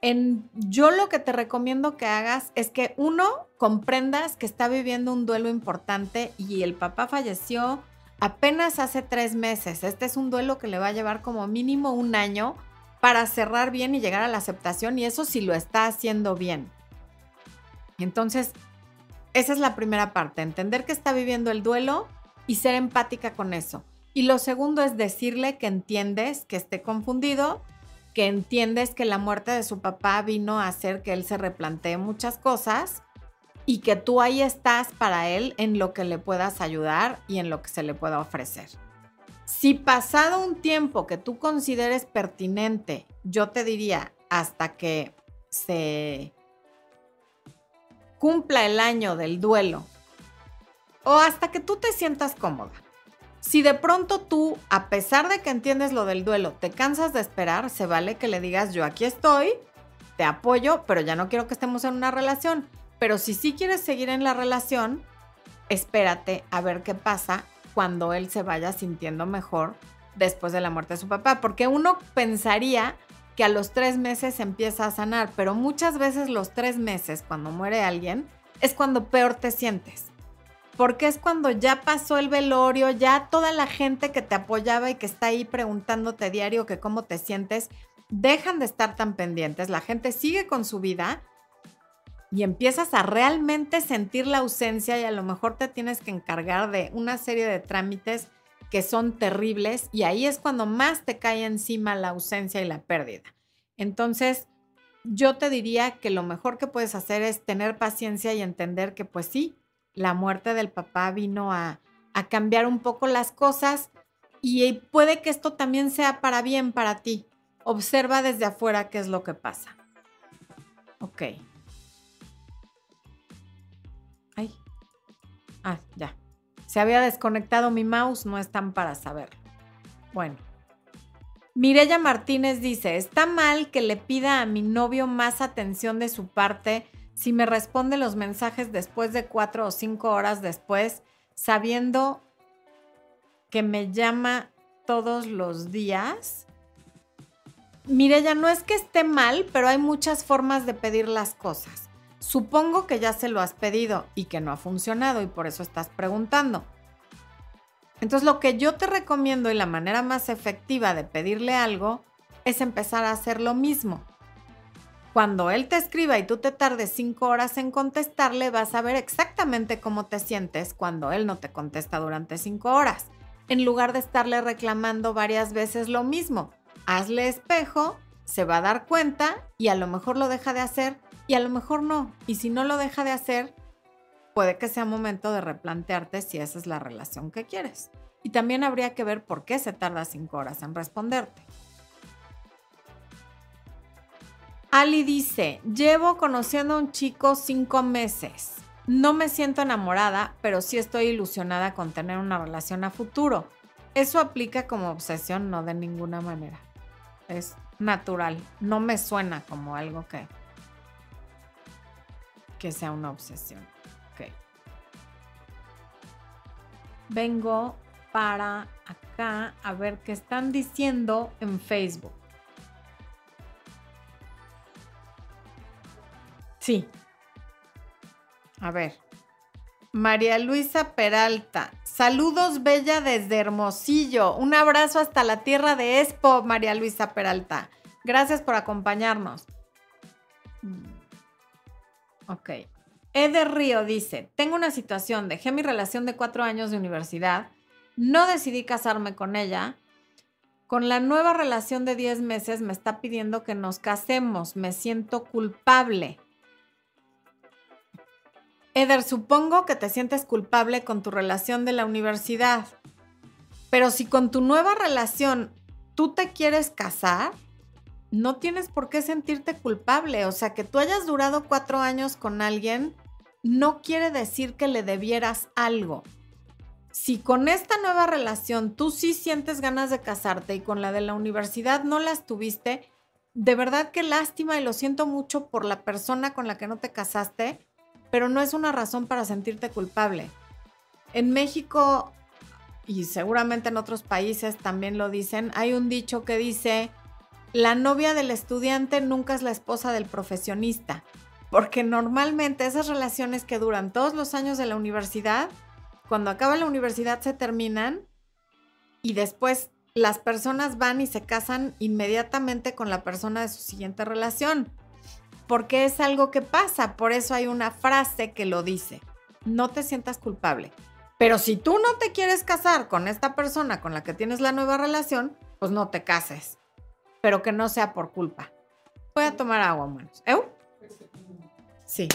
En, yo lo que te recomiendo que hagas es que uno comprendas que está viviendo un duelo importante y el papá falleció apenas hace tres meses. Este es un duelo que le va a llevar como mínimo un año para cerrar bien y llegar a la aceptación y eso sí lo está haciendo bien. Entonces, esa es la primera parte, entender que está viviendo el duelo y ser empática con eso. Y lo segundo es decirle que entiendes que esté confundido, que entiendes que la muerte de su papá vino a hacer que él se replantee muchas cosas y que tú ahí estás para él en lo que le puedas ayudar y en lo que se le pueda ofrecer. Si pasado un tiempo que tú consideres pertinente, yo te diría hasta que se cumpla el año del duelo o hasta que tú te sientas cómoda. Si de pronto tú, a pesar de que entiendes lo del duelo, te cansas de esperar, se vale que le digas yo aquí estoy, te apoyo, pero ya no quiero que estemos en una relación. Pero si sí quieres seguir en la relación, espérate a ver qué pasa cuando él se vaya sintiendo mejor después de la muerte de su papá. Porque uno pensaría que a los tres meses empieza a sanar, pero muchas veces los tres meses, cuando muere alguien, es cuando peor te sientes. Porque es cuando ya pasó el velorio, ya toda la gente que te apoyaba y que está ahí preguntándote diario que cómo te sientes, dejan de estar tan pendientes, la gente sigue con su vida y empiezas a realmente sentir la ausencia y a lo mejor te tienes que encargar de una serie de trámites que son terribles y ahí es cuando más te cae encima la ausencia y la pérdida. Entonces, yo te diría que lo mejor que puedes hacer es tener paciencia y entender que pues sí, la muerte del papá vino a, cambiar un poco las cosas y puede que esto también sea para bien para ti. Observa desde afuera qué es lo que pasa. Ok. Ah, ya. Se había desconectado mi mouse, no están para saberlo. Bueno. Mirella Martínez dice, está mal que le pida a mi novio más atención de su parte si me responde los mensajes después de cuatro o cinco horas después, sabiendo que me llama todos los días. Mirella, no es que esté mal, pero hay muchas formas de pedir las cosas. Supongo que ya se lo has pedido y que no ha funcionado y por eso estás preguntando. Entonces lo que yo te recomiendo y la manera más efectiva de pedirle algo es empezar a hacer lo mismo. Cuando él te escriba y tú te tardes cinco horas en contestarle, vas a ver exactamente cómo te sientes cuando él no te contesta durante cinco horas. En lugar de estarle reclamando varias veces lo mismo, hazle espejo, se va a dar cuenta y a lo mejor lo deja de hacer y a lo mejor no. Y si no lo deja de hacer, puede que sea momento de replantearte si esa es la relación que quieres. Y también habría que ver por qué se tarda cinco horas en responderte. Ali dice, llevo conociendo a un chico cinco meses. No me siento enamorada, pero sí estoy ilusionada con tener una relación a futuro. Eso aplica como obsesión, no de ninguna manera. Es natural. No me suena como algo que, que sea una obsesión. Vengo para acá a ver qué están diciendo en Facebook. Sí. A ver. María Luisa Peralta. Saludos, Bella, desde Hermosillo. Un abrazo hasta la tierra de Expo, María Luisa Peralta. Gracias por acompañarnos. Ok. Eder Río dice, tengo una situación, dejé mi relación de cuatro años de universidad, no decidí casarme con ella. Con la nueva relación de diez meses me está pidiendo que nos casemos, me siento culpable. Eder, supongo que te sientes culpable con tu relación de la universidad, pero si con tu nueva relación tú te quieres casar, no tienes por qué sentirte culpable. O sea, que tú hayas durado cuatro años con alguien no quiere decir que le debieras algo. si con esta nueva relación tú sí sientes ganas de casarte y con la de la universidad no las tuviste, de verdad que lástima y lo siento mucho por la persona con la que no te casaste, pero no es una razón para sentirte culpable. En México y seguramente en otros países también lo dicen, hay un dicho que dice, la novia del estudiante nunca es la esposa del profesionista, porque normalmente esas relaciones que duran todos los años de la universidad, cuando acaba la universidad se terminan y después las personas van y se casan inmediatamente con la persona de su siguiente relación, porque es algo que pasa, por eso hay una frase que lo dice, no te sientas culpable. Pero si tú no te quieres casar con esta persona con la que tienes la nueva relación, pues no te cases, pero que no sea por culpa. Voy a tomar agua, manos. ¿Eu? Sí.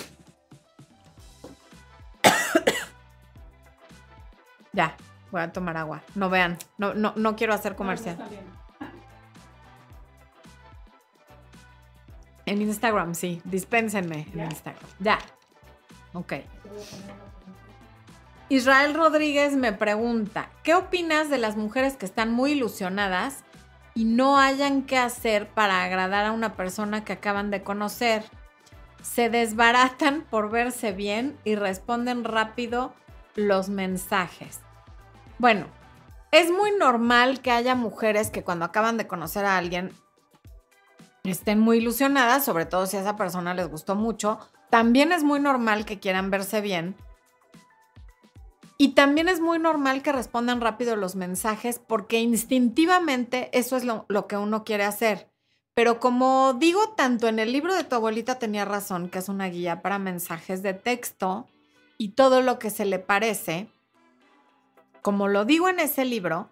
ya, voy a tomar agua. No vean, no, no, no quiero hacer comercial. En Instagram, sí. Dispénsenme en Instagram. Ya. Ok. Israel Rodríguez me pregunta, ¿qué opinas de las mujeres que están muy ilusionadas y no hayan qué hacer para agradar a una persona que acaban de conocer? Se desbaratan por verse bien y responden rápido los mensajes. Bueno, es muy normal que haya mujeres que cuando acaban de conocer a alguien estén muy ilusionadas, sobre todo si a esa persona les gustó mucho. También es muy normal que quieran verse bien. Y también es muy normal que respondan rápido los mensajes porque instintivamente eso es lo, lo, que uno quiere hacer. Pero como digo, tanto en el libro de tu abuelita tenía razón, que es una guía para mensajes de texto y todo lo que se le parece, como lo digo en ese libro,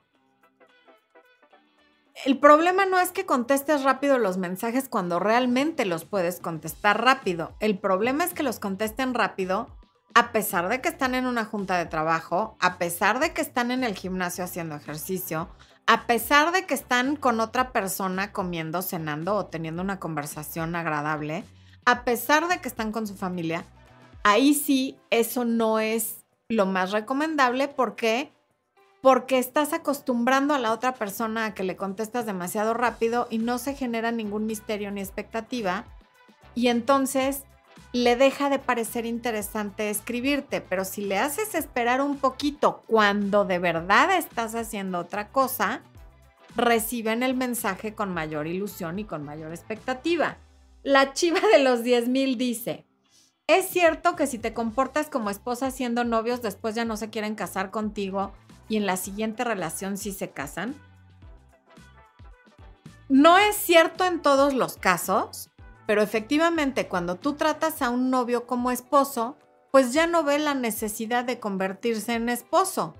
el problema no es que contestes rápido los mensajes cuando realmente los puedes contestar rápido. El problema es que los contesten rápido a pesar de que están en una junta de trabajo, a pesar de que están en el gimnasio haciendo ejercicio, a pesar de que están con otra persona comiendo, cenando o teniendo una conversación agradable, a pesar de que están con su familia, ahí sí eso no es lo más recomendable porque porque estás acostumbrando a la otra persona a que le contestas demasiado rápido y no se genera ningún misterio ni expectativa. Y entonces le deja de parecer interesante escribirte, pero si le haces esperar un poquito cuando de verdad estás haciendo otra cosa, reciben el mensaje con mayor ilusión y con mayor expectativa. La chiva de los 10 mil dice, es cierto que si te comportas como esposa siendo novios, después ya no se quieren casar contigo y en la siguiente relación sí se casan. No es cierto en todos los casos, pero efectivamente cuando tú tratas a un novio como esposo, pues ya no ve la necesidad de convertirse en esposo.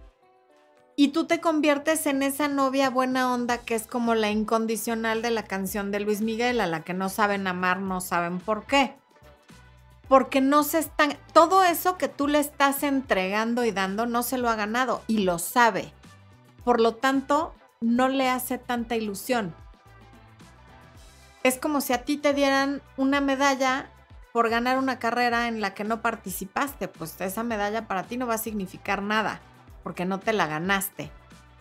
Y tú te conviertes en esa novia buena onda que es como la incondicional de la canción de Luis Miguel, a la que no saben amar, no saben por qué porque no se están, todo eso que tú le estás entregando y dando no se lo ha ganado y lo sabe. Por lo tanto, no le hace tanta ilusión. Es como si a ti te dieran una medalla por ganar una carrera en la que no participaste, pues esa medalla para ti no va a significar nada, porque no te la ganaste.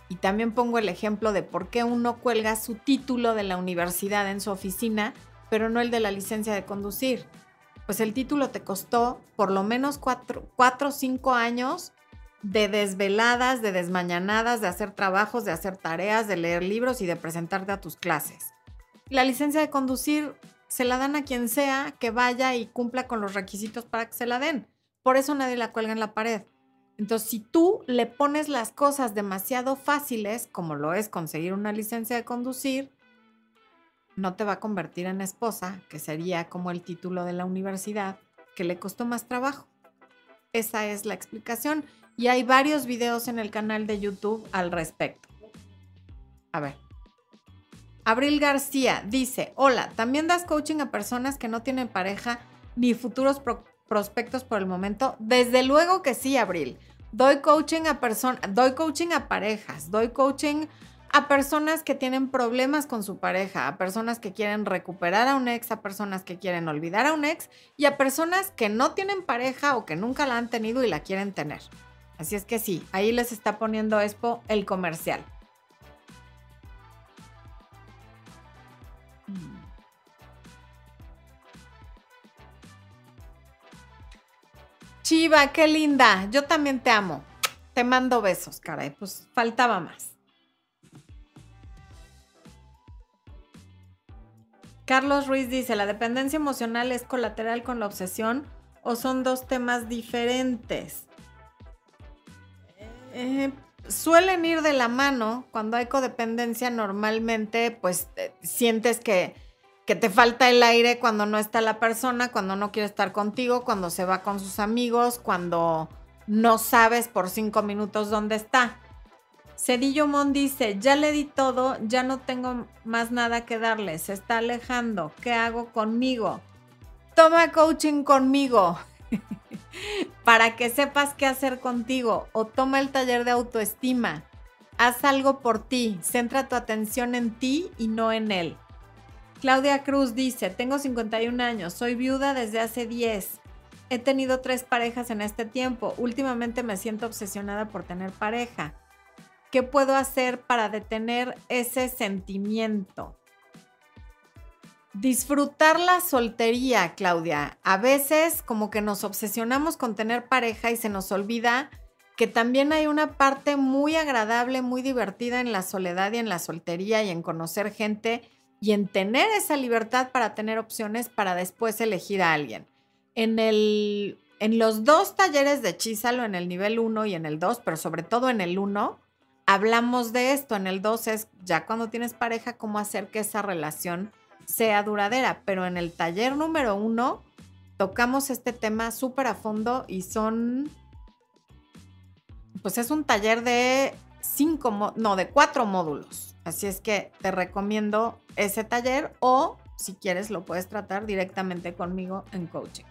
Y también pongo el ejemplo de por qué uno cuelga su título de la universidad en su oficina, pero no el de la licencia de conducir pues el título te costó por lo menos cuatro, o cinco años de desveladas, de desmañanadas, de hacer trabajos, de hacer tareas, de leer libros y de presentarte a tus clases. La licencia de conducir se la dan a quien sea que vaya y cumpla con los requisitos para que se la den. Por eso nadie la cuelga en la pared. Entonces, si tú le pones las cosas demasiado fáciles, como lo es conseguir una licencia de conducir, no te va a convertir en esposa, que sería como el título de la universidad, que le costó más trabajo. Esa es la explicación y hay varios videos en el canal de YouTube al respecto. A ver. Abril García dice, hola, ¿también das coaching a personas que no tienen pareja ni futuros prospectos por el momento? Desde luego que sí, Abril. Doy coaching a personas, doy coaching a parejas, doy coaching a personas que tienen problemas con su pareja, a personas que quieren recuperar a un ex, a personas que quieren olvidar a un ex y a personas que no tienen pareja o que nunca la han tenido y la quieren tener. Así es que sí, ahí les está poniendo Expo el comercial. Chiva, qué linda. Yo también te amo. Te mando besos, caray. Pues faltaba más. Carlos Ruiz dice, ¿la dependencia emocional es colateral con la obsesión o son dos temas diferentes? Eh, suelen ir de la mano. Cuando hay codependencia, normalmente, pues eh, sientes que que te falta el aire cuando no está la persona, cuando no quiere estar contigo, cuando se va con sus amigos, cuando no sabes por cinco minutos dónde está. Cedillo Mon dice, ya le di todo, ya no tengo más nada que darle, se está alejando, ¿qué hago conmigo? Toma coaching conmigo para que sepas qué hacer contigo o toma el taller de autoestima. Haz algo por ti, centra tu atención en ti y no en él. Claudia Cruz dice, tengo 51 años, soy viuda desde hace 10. He tenido tres parejas en este tiempo. Últimamente me siento obsesionada por tener pareja. ¿Qué puedo hacer para detener ese sentimiento? Disfrutar la soltería, Claudia. A veces como que nos obsesionamos con tener pareja y se nos olvida que también hay una parte muy agradable, muy divertida en la soledad y en la soltería y en conocer gente y en tener esa libertad para tener opciones para después elegir a alguien. En, el, en los dos talleres de Chísalo, en el nivel 1 y en el 2, pero sobre todo en el 1, hablamos de esto. En el 2 es ya cuando tienes pareja, cómo hacer que esa relación sea duradera. Pero en el taller número 1 tocamos este tema súper a fondo y son, pues es un taller de cinco, no, de cuatro módulos. Así es que te recomiendo ese taller o si quieres lo puedes tratar directamente conmigo en coaching.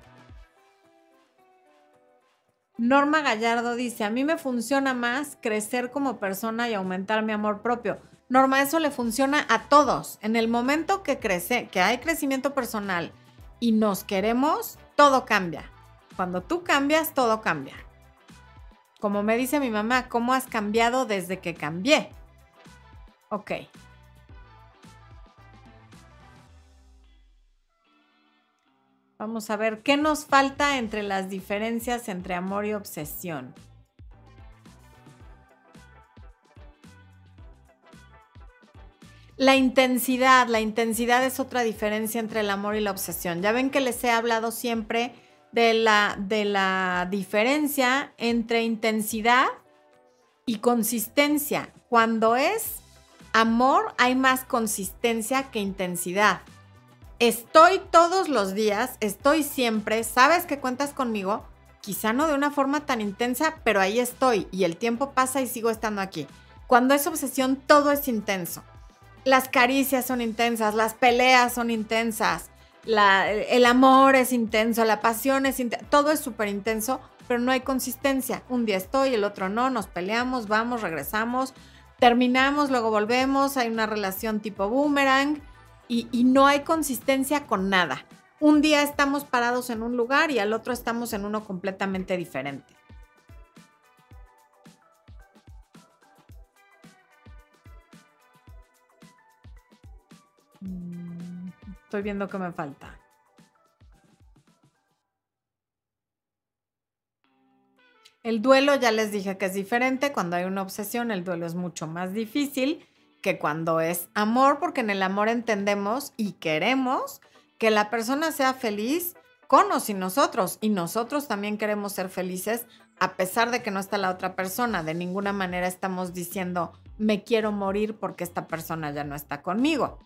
Norma Gallardo dice, a mí me funciona más crecer como persona y aumentar mi amor propio. Norma, eso le funciona a todos. En el momento que crece, que hay crecimiento personal y nos queremos, todo cambia. Cuando tú cambias, todo cambia. Como me dice mi mamá, ¿cómo has cambiado desde que cambié? Ok. Vamos a ver qué nos falta entre las diferencias entre amor y obsesión. La intensidad, la intensidad es otra diferencia entre el amor y la obsesión. Ya ven que les he hablado siempre de la, de la diferencia entre intensidad y consistencia. Cuando es amor hay más consistencia que intensidad. Estoy todos los días, estoy siempre, sabes que cuentas conmigo, quizá no de una forma tan intensa, pero ahí estoy y el tiempo pasa y sigo estando aquí. Cuando es obsesión, todo es intenso. Las caricias son intensas, las peleas son intensas, el amor es intenso, la pasión es intensa, todo es súper intenso, pero no hay consistencia. Un día estoy, el otro no, nos peleamos, vamos, regresamos, terminamos, luego volvemos, hay una relación tipo boomerang y, no hay consistencia con nada. Un día estamos parados en un lugar y al otro estamos en uno completamente diferente. Estoy viendo que me falta. El duelo ya les dije que es diferente. Cuando hay una obsesión, el duelo es mucho más difícil que cuando es amor, porque en el amor entendemos y queremos que la persona sea feliz con o sin nosotros. Y nosotros también queremos ser felices a pesar de que no está la otra persona. De ninguna manera estamos diciendo, me quiero morir porque esta persona ya no está conmigo.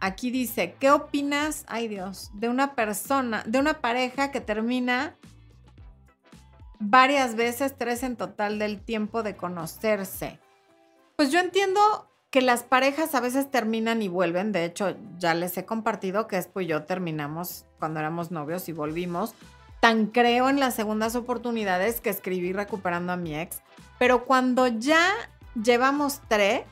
Aquí dice, ¿qué opinas, ay Dios, de una persona, de una pareja que termina varias veces, tres en total del tiempo de conocerse. Pues yo entiendo que las parejas a veces terminan y vuelven. De hecho, ya les he compartido que después yo terminamos cuando éramos novios y volvimos. Tan creo en las segundas oportunidades que escribí recuperando a mi ex. Pero cuando ya llevamos tres,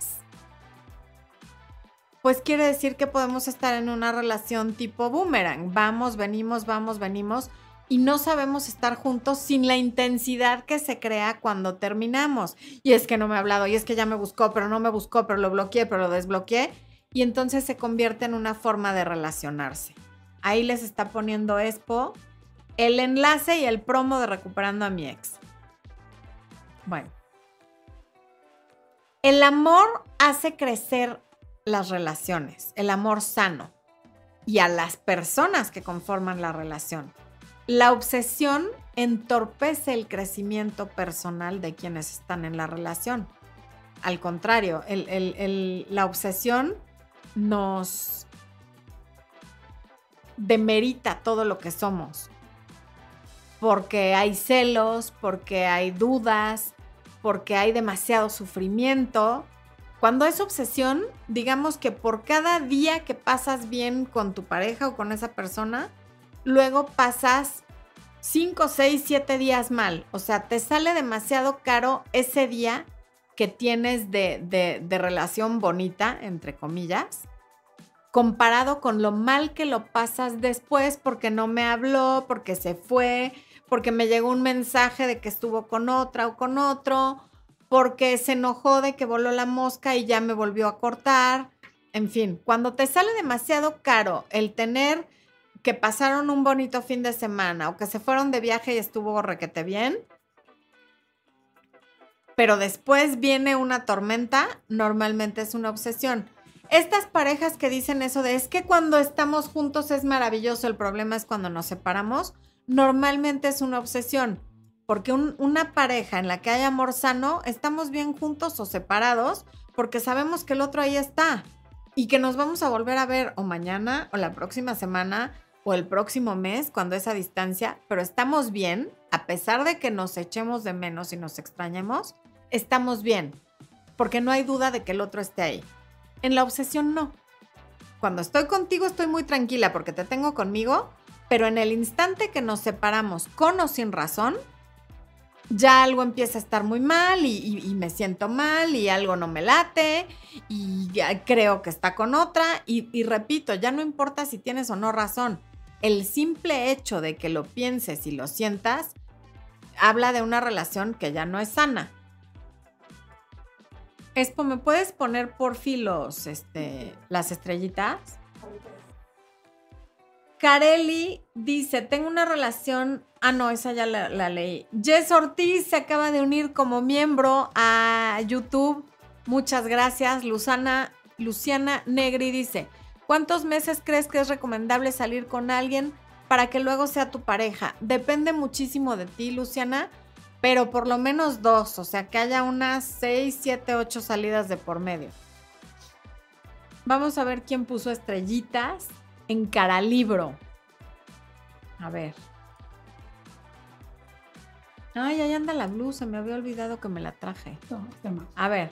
pues quiere decir que podemos estar en una relación tipo boomerang. Vamos, venimos, vamos, venimos y no sabemos estar juntos sin la intensidad que se crea cuando terminamos. Y es que no me ha hablado, y es que ya me buscó, pero no me buscó, pero lo bloqueé, pero lo desbloqueé. Y entonces se convierte en una forma de relacionarse. Ahí les está poniendo Expo el enlace y el promo de Recuperando a mi ex. Bueno. El amor hace crecer las relaciones, el amor sano y a las personas que conforman la relación. La obsesión entorpece el crecimiento personal de quienes están en la relación. Al contrario, la obsesión nos demerita todo lo que somos. Porque hay celos, porque hay dudas, porque hay demasiado sufrimiento. Cuando es obsesión, digamos que por cada día que pasas bien con tu pareja o con esa persona, luego pasas 5, 6, 7 días mal. O sea, te sale demasiado caro ese día que tienes de, de, relación bonita, entre comillas, comparado con lo mal que lo pasas después porque no me habló, porque se fue, porque me llegó un mensaje de que estuvo con otra o con otro, porque se enojó de que voló la mosca y ya me volvió a cortar. En fin, cuando te sale demasiado caro el tener que pasaron un bonito fin de semana o que se fueron de viaje y estuvo requete bien, pero después viene una tormenta, normalmente es una obsesión. Estas parejas que dicen eso de es que cuando estamos juntos es maravilloso, el problema es cuando nos separamos, normalmente es una obsesión, porque una pareja en la que hay amor sano, estamos bien juntos o separados, porque sabemos que el otro ahí está y que nos vamos a volver a ver o mañana o la próxima semana o el próximo mes cuando es a distancia, pero estamos bien, a pesar de que nos echemos de menos y nos extrañemos, estamos bien, porque no hay duda de que el otro esté ahí. En la obsesión no. Cuando estoy contigo estoy muy tranquila porque te tengo conmigo, pero en el instante que nos separamos con o sin razón, ya algo empieza a estar muy mal y, me siento mal y algo no me late y ya creo que está con otra y, repito, ya no importa si tienes o no razón, el simple hecho de que lo pienses y lo sientas habla de una relación que ya no es sana. ¿me puedes poner por filos este, las estrellitas? Carelli dice, tengo una relación... Ah, no, esa ya la, leí. Jess Ortiz se acaba de unir como miembro a YouTube. Muchas gracias. Luzana, Luciana Negri dice, ¿Cuántos meses crees que es recomendable salir con alguien para que luego sea tu pareja? Depende muchísimo de ti, Luciana, pero por lo menos dos, o sea, que haya unas seis, siete, ocho salidas de por medio. Vamos a ver quién puso estrellitas en Caralibro. A ver. Ay, ahí anda la blusa, me había olvidado que me la traje. A ver.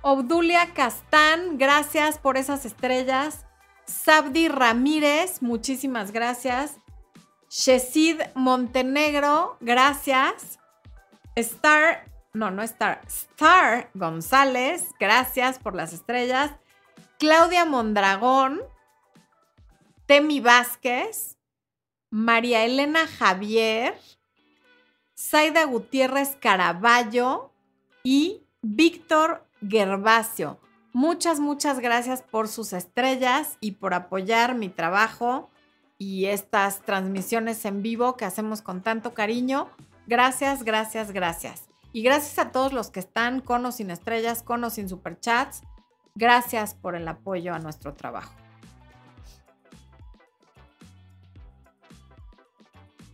Obdulia Castán, gracias por esas estrellas. Sabdi Ramírez, muchísimas gracias. Shesid Montenegro, gracias. Star, no, no Star, Star González, gracias por las estrellas. Claudia Mondragón, Temi Vázquez, María Elena Javier, Zaida Gutiérrez Caraballo y Víctor Gervasio. Muchas, muchas gracias por sus estrellas y por apoyar mi trabajo y estas transmisiones en vivo que hacemos con tanto cariño. Gracias, gracias, gracias. Y gracias a todos los que están con o sin estrellas, con o sin superchats. Gracias por el apoyo a nuestro trabajo.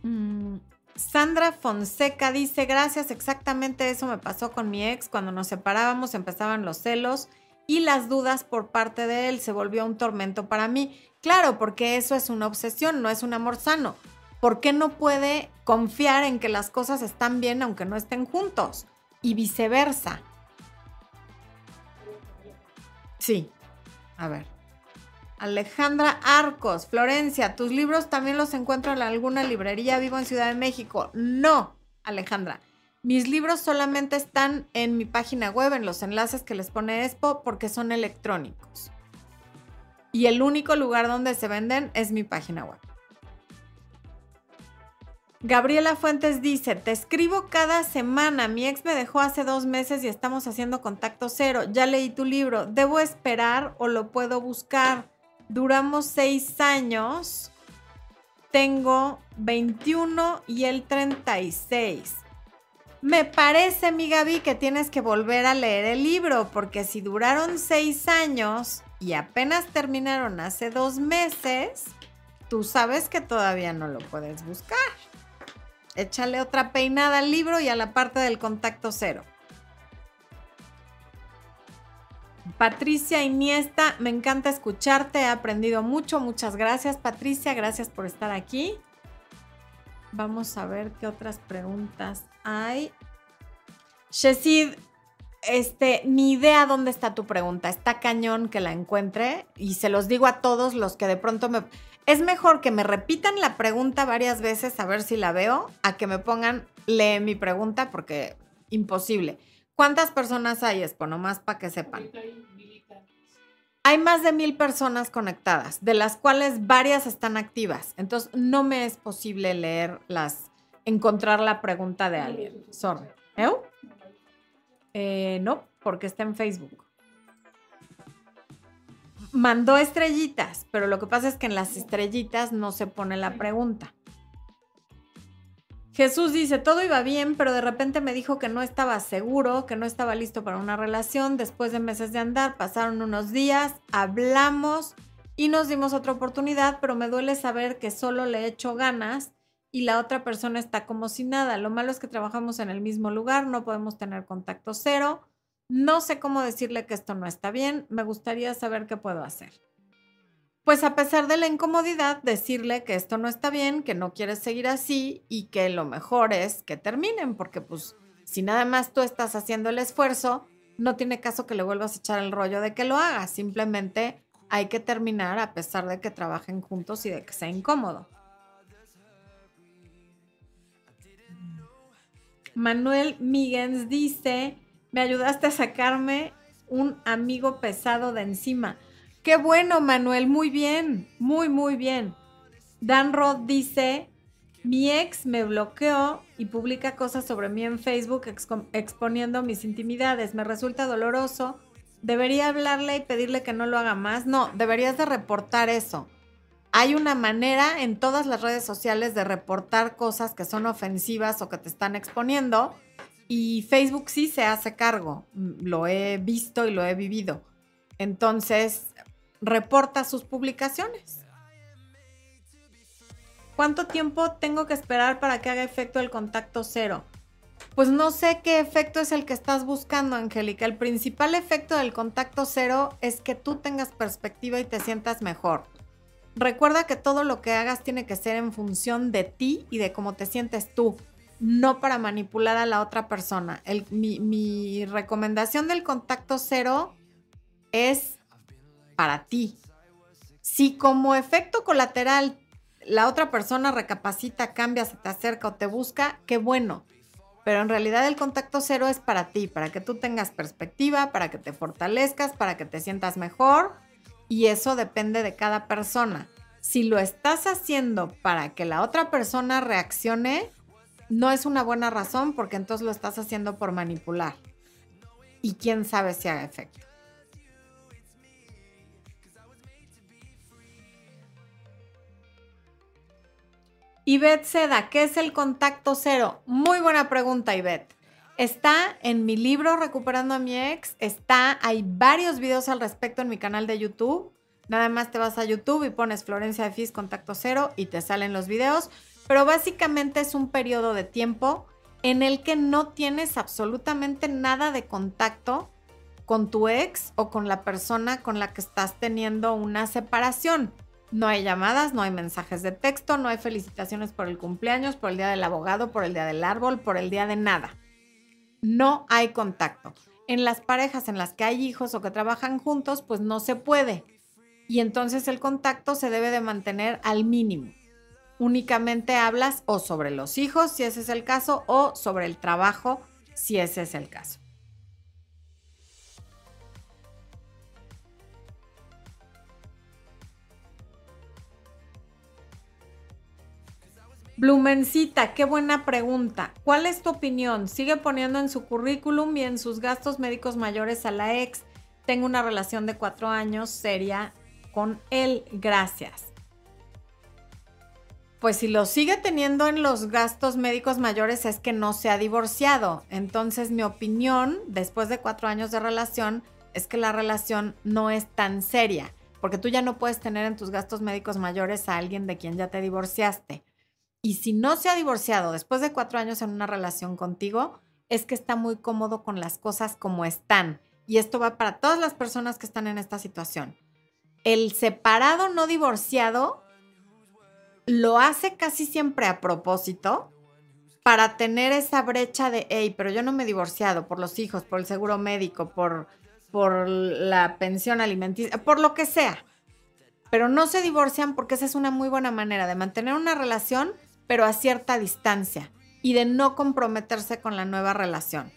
Mm, Sandra Fonseca dice, gracias, exactamente eso me pasó con mi ex. Cuando nos separábamos empezaban los celos y las dudas por parte de él se volvió un tormento para mí. Claro, porque eso es una obsesión, no es un amor sano. ¿Por qué no puede confiar en que las cosas están bien aunque no estén juntos? Y viceversa. Sí, a ver. Alejandra Arcos, Florencia, ¿tus libros también los encuentro en alguna librería? Vivo en Ciudad de México. No, Alejandra. Mis libros solamente están en mi página web, en los enlaces que les pone Expo, porque son electrónicos. Y el único lugar donde se venden es mi página web. Gabriela Fuentes dice, te escribo cada semana, mi ex me dejó hace dos meses y estamos haciendo contacto cero, ya leí tu libro, ¿debo esperar o lo puedo buscar? Duramos seis años, tengo 21 y él 36. Me parece, mi Gaby, que tienes que volver a leer el libro, porque si duraron seis años y apenas terminaron hace dos meses, tú sabes que todavía no lo puedes buscar échale otra peinada al libro y a la parte del contacto cero. Patricia Iniesta, me encanta escucharte, he aprendido mucho, muchas gracias Patricia, gracias por estar aquí. Vamos a ver qué otras preguntas hay. Shesid, este, ni idea dónde está tu pregunta, está cañón que la encuentre y se los digo a todos los que de pronto me es mejor que me repitan la pregunta varias veces a ver si la veo, a que me pongan, lee mi pregunta, porque imposible. ¿Cuántas personas hay, Expo? Nomás para que sepan. Hay más de mil personas conectadas, de las cuales varias están activas. Entonces, no me es posible leer las, encontrar la pregunta de alguien. Sorry. ¿Eh? ¿Eh? no, porque está en Facebook mandó estrellitas, pero lo que pasa es que en las estrellitas no se pone la pregunta. Jesús dice, todo iba bien, pero de repente me dijo que no estaba seguro, que no estaba listo para una relación. Después de meses de andar, pasaron unos días, hablamos y nos dimos otra oportunidad, pero me duele saber que solo le he hecho ganas y la otra persona está como si nada. Lo malo es que trabajamos en el mismo lugar, no podemos tener contacto cero. No sé cómo decirle que esto no está bien, me gustaría saber qué puedo hacer. Pues a pesar de la incomodidad, decirle que esto no está bien, que no quieres seguir así y que lo mejor es que terminen, porque pues si nada más tú estás haciendo el esfuerzo, no tiene caso que le vuelvas a echar el rollo de que lo hagas, simplemente hay que terminar a pesar de que trabajen juntos y de que sea incómodo. Manuel Miguens dice, me ayudaste a sacarme un amigo pesado de encima. Qué bueno, Manuel, muy bien, muy, muy bien. Dan Roth dice, mi ex me bloqueó y publica cosas sobre mí en Facebook exponiendo mis intimidades. Me resulta doloroso. ¿Debería hablarle y pedirle que no lo haga más? No, deberías de reportar eso. Hay una manera en todas las redes sociales de reportar cosas que son ofensivas o que te están exponiendo y Facebook sí se hace cargo, mm, lo he visto y lo he vivido. Entonces, reporta sus publicaciones. ¿Cuánto tiempo tengo que esperar para que haga efecto el contacto cero? Pues no sé qué efecto es el que estás buscando, Angélica. El principal efecto del contacto cero es que tú tengas perspectiva y te sientas mejor. Recuerda que todo lo que hagas tiene que ser en función de ti y de cómo te sientes tú no para manipular a la otra persona. mi, recomendación del contacto cero es para ti. Si como efecto colateral la otra persona recapacita, cambia, se te acerca o te busca, qué bueno. Pero en realidad el contacto cero es para ti, para que tú tengas perspectiva, para que te fortalezcas, para que te sientas mejor. Y eso depende de cada persona. Si lo estás haciendo para que la otra persona reaccione, no es una buena razón porque entonces lo estás haciendo por manipular. Y quién sabe si haga efecto. Ivette Seda, ¿qué es el contacto cero? Muy buena pregunta, Ivette. Está en mi libro Recuperando a mi ex. Está, hay varios videos al respecto en mi canal de YouTube. Nada más te vas a YouTube y pones Florencia de Fis Contacto Cero y te salen los videos pero básicamente es un periodo de tiempo en el que no tienes absolutamente nada de contacto con tu ex o con la persona con la que estás teniendo una separación. No hay llamadas, no hay mensajes de texto, no hay felicitaciones por el cumpleaños, por el día del abogado, por el día del árbol, por el día de nada. No hay contacto. En las parejas en las que hay hijos o que trabajan juntos, pues no se puede. Y entonces el contacto se debe de mantener al mínimo únicamente hablas o sobre los hijos, si ese es el caso, o sobre el trabajo, si ese es el caso. Blumencita, qué buena pregunta. ¿Cuál es tu opinión? Sigue poniendo en su currículum y en sus gastos médicos mayores a la ex. Tengo una relación de cuatro años seria con él. Gracias. Pues si lo sigue teniendo en los gastos médicos mayores es que no se ha divorciado. Entonces mi opinión, después de cuatro años de relación, es que la relación no es tan seria, porque tú ya no puedes tener en tus gastos médicos mayores a alguien de quien ya te divorciaste. Y si no se ha divorciado después de cuatro años en una relación contigo, es que está muy cómodo con las cosas como están. Y esto va para todas las personas que están en esta situación. El separado no divorciado lo hace casi siempre a propósito para tener esa brecha de, hey, pero yo no me he divorciado por los hijos, por el seguro médico, por, por la pensión alimenticia, por lo que sea. Pero no se divorcian porque esa es una muy buena manera de mantener una relación pero a cierta distancia y de no comprometerse con la nueva relación.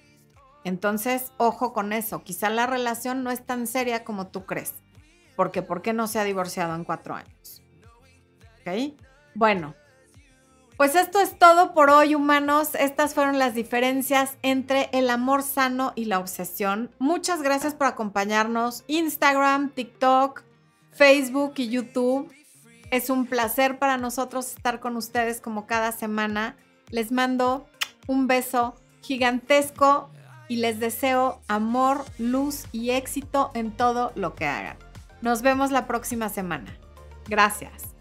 Entonces, ojo con eso, quizá la relación no es tan seria como tú crees, porque ¿por qué no se ha divorciado en cuatro años? ¿Ok? Bueno, pues esto es todo por hoy, humanos. Estas fueron las diferencias entre el amor sano y la obsesión. Muchas gracias por acompañarnos. Instagram, TikTok, Facebook y YouTube. Es un placer para nosotros estar con ustedes como cada semana. Les mando un beso gigantesco y les deseo amor, luz y éxito en todo lo que hagan. Nos vemos la próxima semana. Gracias.